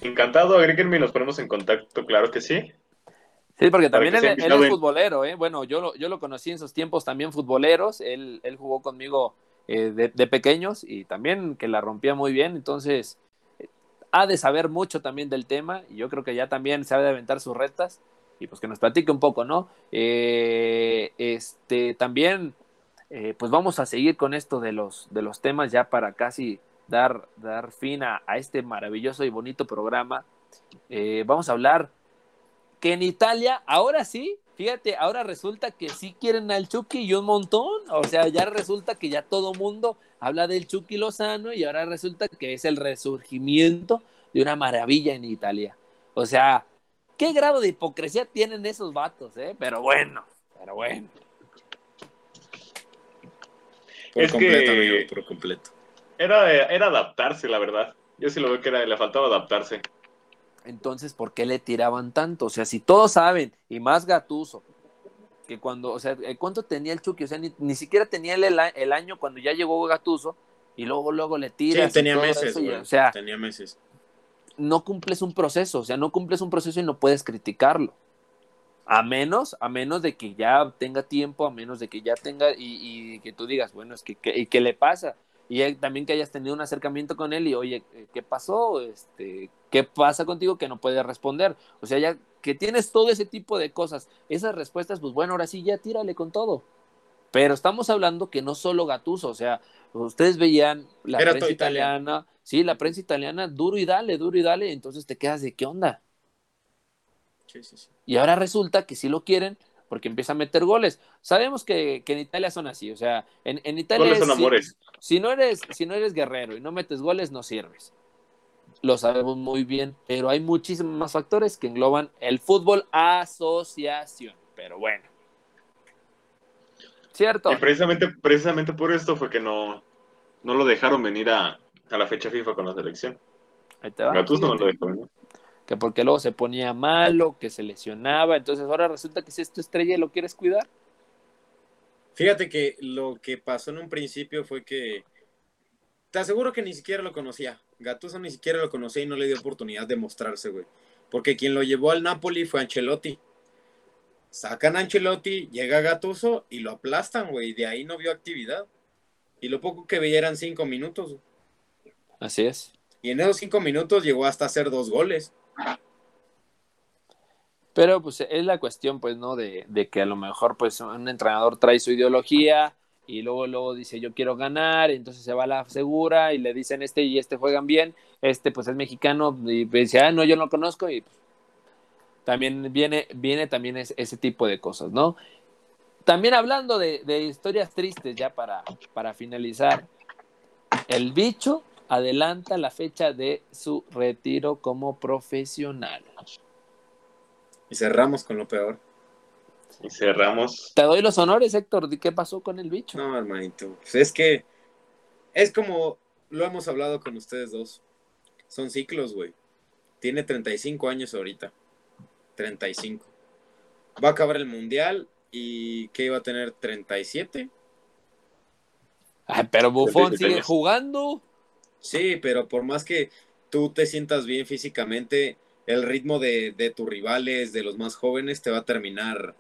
Encantado, agréguenme y nos ponemos en contacto, claro que sí. Sí, porque también él, él es futbolero, ¿eh? Bueno, yo lo, yo lo conocí en sus tiempos también futboleros, él, él jugó conmigo eh, de, de pequeños y también que la rompía muy bien, entonces eh, ha de saber mucho también del tema y yo creo que ya también se ha de aventar sus retas y pues que nos platique un poco, ¿no? Eh, este, también, eh, pues vamos a seguir con esto de los, de los temas ya para casi dar, dar fin a, este maravilloso y bonito programa. Eh, vamos a hablar que en Italia, ahora sí, fíjate, ahora resulta que sí quieren al Chucky y un montón. O sea, ya resulta que ya todo mundo habla del Chucky Lozano y ahora resulta que es el resurgimiento de una maravilla en Italia. O sea, ¿qué grado de hipocresía tienen esos vatos, eh? Pero bueno, pero bueno. Por Es completo, que- amigo, por completo. Era, era adaptarse, la verdad. Yo sí lo veo que era, le faltaba adaptarse. Entonces, ¿por qué le tiraban tanto? O sea, si todos saben, y más Gatuso, que cuando, o sea, eh, ¿cuánto tenía el Chucky? O sea, ni, ni siquiera tenía el, el año cuando ya llegó Gatuso, y luego, luego le Sí, tiras. y tenía meses, güey. o sea, tenía meses. no cumples un proceso, o sea, no cumples un proceso y no puedes criticarlo. A menos, a menos de que ya tenga tiempo, a menos de que ya tenga, y, y que tú digas, bueno, es que, que- ¿y qué le pasa? Y también que hayas tenido un acercamiento con él y, oye, eh, ¿qué pasó? Este, ¿Qué pasa contigo que no puedes responder? O sea, ya que tienes todo ese tipo de cosas, esas respuestas, pues bueno, ahora sí, ya tírale con todo. Pero estamos hablando que no solo Gatuso, o sea, ustedes veían la Era prensa italiana, sí, la prensa italiana, duro y dale, duro y dale, entonces te quedas de qué onda. Sí, sí, sí. Y ahora resulta que si lo quieren, porque empieza a meter goles. Sabemos que, que en Italia son así, o sea, en, en Italia Goles son si- amores. si no eres, si no eres guerrero y no metes goles, no sirves. Lo sabemos muy bien, pero hay muchísimos más factores que engloban el fútbol asociación. Pero bueno. ¿Cierto? Y precisamente, precisamente por esto fue que no, no lo dejaron venir a, a la fecha FIFA con la selección. Ahí te va. Gattuso no lo dejó venir. Que porque luego se ponía malo, que se lesionaba. Entonces ahora resulta que si es tu estrella y lo quieres cuidar. Fíjate que lo que pasó en un principio fue que te aseguro que ni siquiera lo conocía. Gattuso ni siquiera lo conocía y no le dio oportunidad de mostrarse, güey. Porque quien lo llevó al Napoli fue Ancelotti. Sacan a Ancelotti, llega Gattuso y lo aplastan, güey. De ahí no vio actividad. Y lo poco que veía eran cinco minutos. güey. Así es. Y en esos cinco minutos llegó hasta hacer dos goles. Pero pues es la cuestión, pues, ¿no? De, que a lo mejor, pues, un entrenador trae su ideología y luego, luego dice, yo quiero ganar, entonces se va a la segura y le dicen, este y este juegan bien, este, pues, es mexicano, y dice, ah, no, yo no lo conozco, y pues, también viene, viene también es- ese tipo de cosas, ¿no? También hablando de, de historias tristes, ya para, para finalizar, el bicho adelanta la fecha de su retiro como profesional. Y cerramos con lo peor. Y cerramos. Te doy los honores, Héctor. ¿de ¿Qué pasó con el bicho? No, hermanito. Pues es que es como lo hemos hablado con ustedes dos. Son ciclos, güey. Tiene 35 años ahorita. 35. Va a acabar el mundial y ¿qué iba a tener? 37. Ay, pero Bufón 37 sigue años. jugando. Sí, pero por más que tú te sientas bien físicamente, el ritmo de, de tus rivales, de los más jóvenes, te va a terminar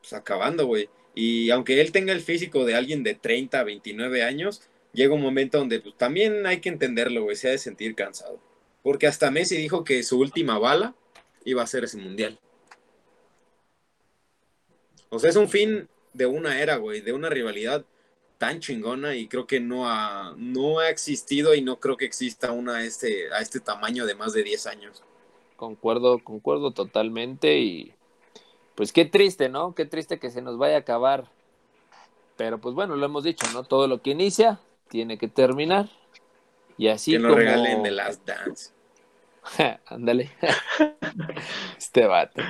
pues, acabando, güey. Y aunque él tenga el físico de alguien de 30, 29 años, llega un momento donde pues, también hay que entenderlo, güey, se ha de sentir cansado. Porque hasta Messi dijo que su última bala iba a ser ese mundial. O sea, es un fin de una era, güey, de una rivalidad tan chingona y creo que no ha, no ha existido y no creo que exista una a este, a este tamaño de más de 10 años. Concuerdo, concuerdo totalmente. Y pues qué triste, ¿no? Qué triste que se nos vaya a acabar. Pero pues bueno, lo hemos dicho, ¿no? Todo lo que inicia tiene que terminar. Y así que nos como... regalen The Last Dance. [LAUGHS] Ándale. [LAUGHS] este vato.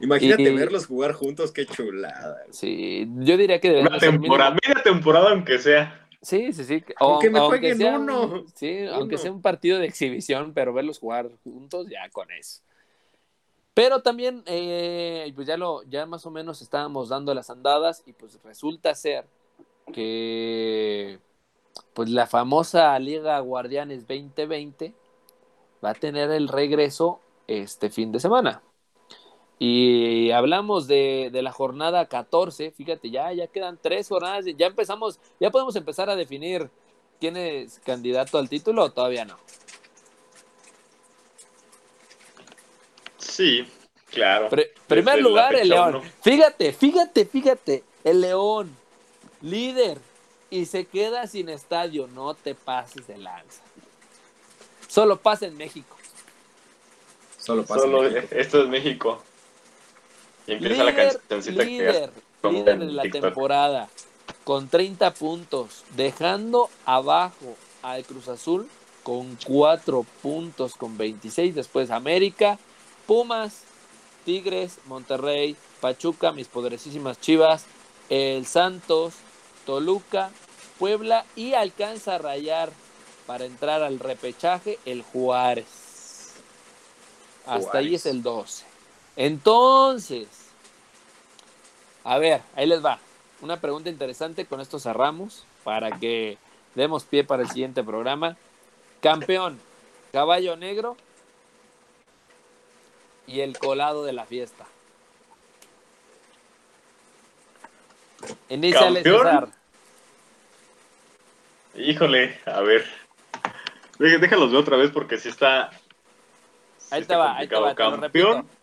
Imagínate Y- verlos jugar juntos, qué chulada. Sí, yo diría que deberían Una temporada, mínimo- media temporada aunque sea. Sí, sí, sí. Aunque me aunque jueguen sea uno. un- sí, aunque sea un partido de exhibición, pero verlos jugar juntos, ya con eso. Pero también, eh, pues ya lo, ya más o menos estábamos dando las andadas y pues resulta ser que pues la famosa Liga Guardianes 2020 va a tener el regreso este fin de semana. Y hablamos de, de la jornada 14, fíjate, ya, ya quedan tres jornadas, ya empezamos, ya podemos empezar a definir quién es candidato al título o todavía no. Sí, claro. Pri- primer lugar, el León. Fíjate, fíjate, fíjate, el León, líder, y se queda sin estadio, no te pases de lanza. Solo pasa en México. Solo pasa. Solo en México. esto es México. Y empieza la Líder, que líder, líder en de la TikTok. temporada, con 30 puntos, dejando abajo al Cruz Azul con 4 puntos, con 26. Después América, Pumas, Tigres, Monterrey, Pachuca, mis poderosísimas Chivas, el Santos, Toluca, Puebla y alcanza a rayar para entrar al repechaje el Juárez. Hasta ahí es el 12. Entonces, a ver, ahí les va. Una pregunta interesante, con esto cerramos para que demos pie para el siguiente programa. Campeón, caballo negro y el colado de la fiesta. ¿Campeón? César. Híjole, a ver. Dé- Déjalos ver otra vez porque si está. Ahí te va, ahí te va, te lo Campeón. repito.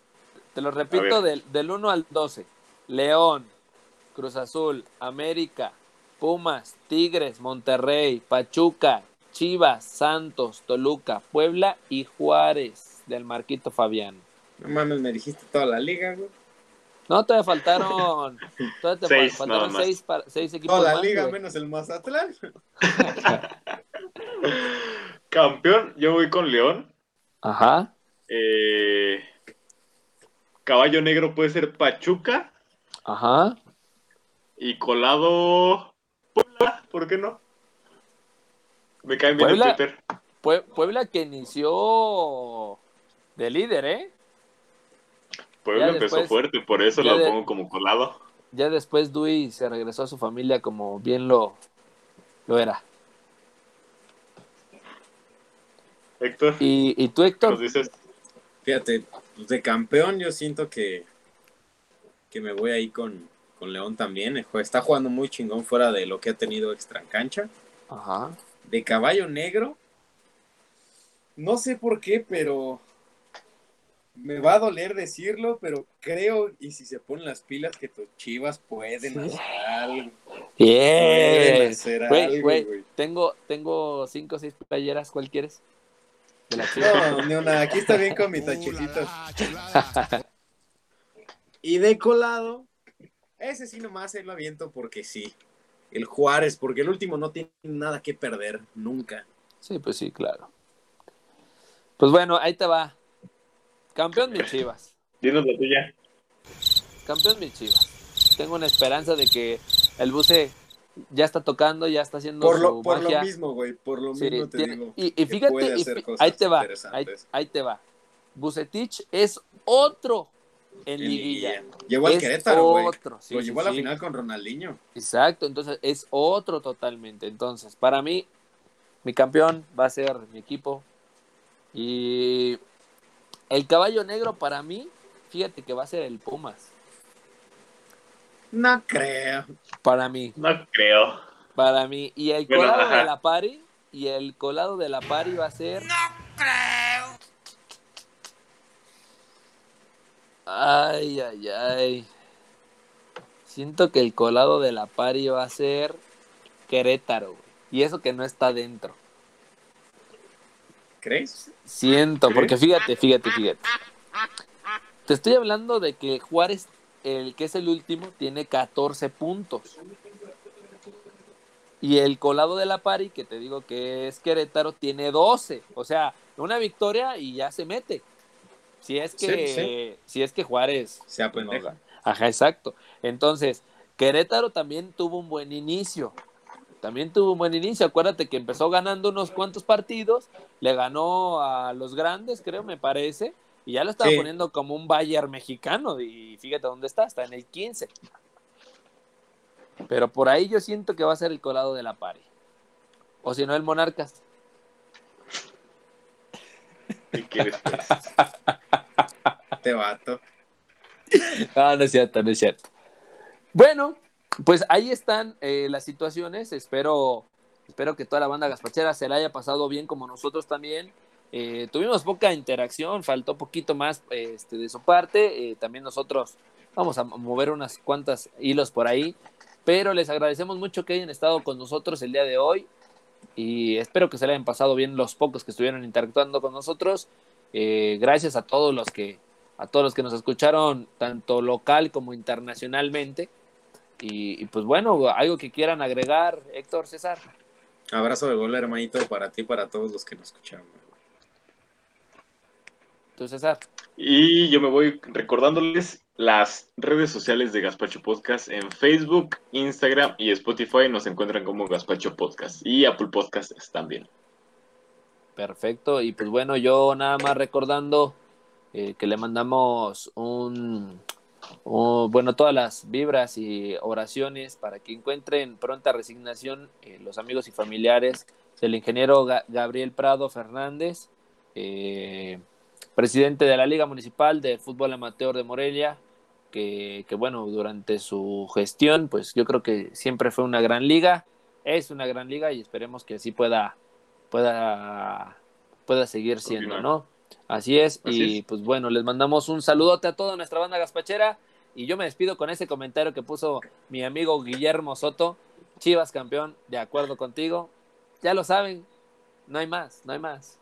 Te lo repito del, del 1 al 12. León, Cruz Azul, América, Pumas, Tigres, Monterrey, Pachuca, Chivas, Santos, Toluca, Puebla y Juárez del Marquito Fabián. No mames, me dijiste toda la liga, güey. No, todavía faltaron. Todavía te Seis, faltaron nada más. seis, para- seis equipos. Toda la más, liga, güey. menos el Mazatlán. [LAUGHS] Campeón, yo voy con León. Ajá. Eh, caballo negro puede ser Pachuca. Ajá. Y colado. Puebla, ¿por qué no? Me caen bien Puebla. en Twitter. Pue- Puebla que inició de líder, ¿eh? Puebla Ya empezó después- fuerte, por eso lo de- pongo como colado. Ya después Dui se regresó a su familia como bien lo, lo era. Héctor, ¿Y, y tú, ¿qué Héctor? nos dices? Fíjate, pues de campeón yo siento que, que me voy ahí con, con León también. Está jugando muy chingón fuera de lo que ha tenido extra en cancha. Ajá. De caballo negro. No sé por qué, pero me va a doler decirlo, pero creo, y si se ponen las pilas, que tus chivas pueden hacer algo. Pueden Bien. hacer Güey, algo, güey, güey. tengo, tengo cinco o seis playeras, ¿cuál quieres? De la. No, ni una. Aquí está bien con mi tachecito. Y de colado, ese sí nomás se lo aviento porque sí. El Juárez, porque el último no tiene nada que perder, nunca. Sí, pues sí, claro. Pues bueno, ahí te va. Campeón mis Chivas. Dinos la tuya. Campeón mis Chivas. Tengo una esperanza de que el buce ya está tocando, ya está haciendo Por su lo, por lo mismo, güey, por lo Sí, mismo te tiene- digo. y, y que fíjate, puede y hacer fí- cosas ahí te va, ahí, interesantes. ahí te va. Bucetich es otro en, En liguilla. liguilla. Llevó al Es Querétaro, güey. otro, sí, Lo sí, llevó a la sí. final con Ronaldinho. Exacto, entonces es otro totalmente. Entonces, para mí, mi campeón va a ser mi equipo. Y el caballo negro para mí, fíjate que va a ser el Pumas. No creo. Para mí, No creo. para mí. Y el colado de la pari, y el colado de la pari va a ser... Ay, ay, ay. Siento que el colado de la pari va a ser Querétaro, güey. Y eso que no está dentro. ¿Crees? Siento, ¿Crees? porque fíjate, fíjate, fíjate. Te estoy hablando de que Juárez, el que es el último, tiene 14 puntos. Y el colado de la pari, que te digo que es Querétaro, tiene 12. O sea, una victoria y ya se mete. Si es que, Sí, Si es que Juárez. Se pues, no apendeja. gana. Ajá, exacto. Entonces, Querétaro también tuvo un buen inicio. También tuvo un buen inicio. Acuérdate que empezó ganando unos cuantos partidos, le ganó a los grandes, creo, me parece, y ya lo estaba Sí. poniendo como un Bayern mexicano. Y fíjate dónde está, está en el 15. Pero por ahí yo siento que va a ser el colado de la pari. O si no, el Monarcas. ¿Qué quieres? [LAUGHS] pues? Te vato. [LAUGHS] Ah, no es cierto, no es cierto. Bueno, pues ahí están eh, las situaciones. Espero, espero que toda la banda gaspachera se la haya pasado bien como nosotros también. Eh, tuvimos poca interacción, faltó poquito más este, de su parte. Eh, también nosotros vamos a mover unas cuantas hilos por ahí. Pero les agradecemos mucho que hayan estado con nosotros el día de hoy. Y espero que se le hayan pasado bien los pocos que estuvieron interactuando con nosotros. Gracias a todos los que a todos los que nos escucharon tanto local como internacionalmente. Y, y, pues bueno, algo que quieran agregar, Héctor César. Abrazo de gol, hermanito, para ti y para todos los que nos escucharon. Tú, César. Y yo me voy recordándoles las redes sociales de Gaspacho Podcast en Facebook, Instagram y Spotify. Nos encuentran como Gaspacho Podcast y Apple Podcasts también. Perfecto. Y pues bueno, yo nada más recordando eh, que le mandamos un, un, bueno, todas las vibras y oraciones para que encuentren pronta resignación eh, los amigos y familiares del ingeniero Ga Gabriel Prado Fernández, eh, presidente de la Liga Municipal de Fútbol Amateur de Morelia, que, que, bueno, durante su gestión, pues yo creo que siempre fue una gran liga, es una gran liga y esperemos que así pueda, pueda, pueda seguir siendo, ¿no? Así es, Así y es. pues bueno, les mandamos un saludote a toda nuestra banda gaspachera y yo me despido con ese comentario que puso mi amigo Guillermo Soto, Chivas campeón, de acuerdo contigo, ya lo saben, no hay más, no hay más.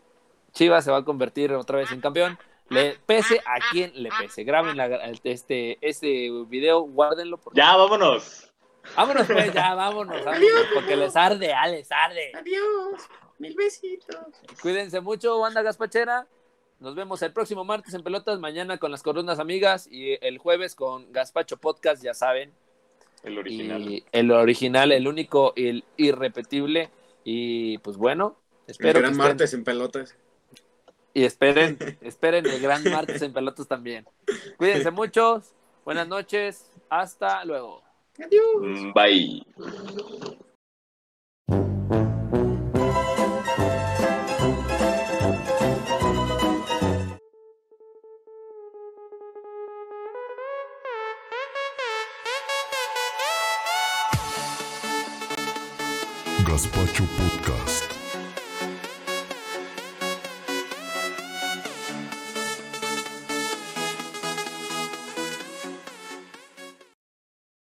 Chivas se va a convertir otra vez en campeón. Le pese a quien le pese. Graben la- este, este video, guárdenlo. Porque... Ya, vámonos. Vámonos, pues, ya, vámonos, [LAUGHS] vámonos. Porque les arde, ah, les arde. Adiós. Mil besitos. Cuídense mucho, banda gaspachera. Nos vemos el próximo martes en Pelotas, mañana con las columnas amigas y el jueves con Gaspacho Podcast, ya saben. El original. Y el original, el único, el irrepetible. Y pues bueno, El espero que gran estén- martes en pelotas. y esperen, [LAUGHS] esperen el gran martes en Pelotas también. Cuídense mucho, buenas noches, hasta luego. Adiós. Mm, Bye. Gaspacho Podcast.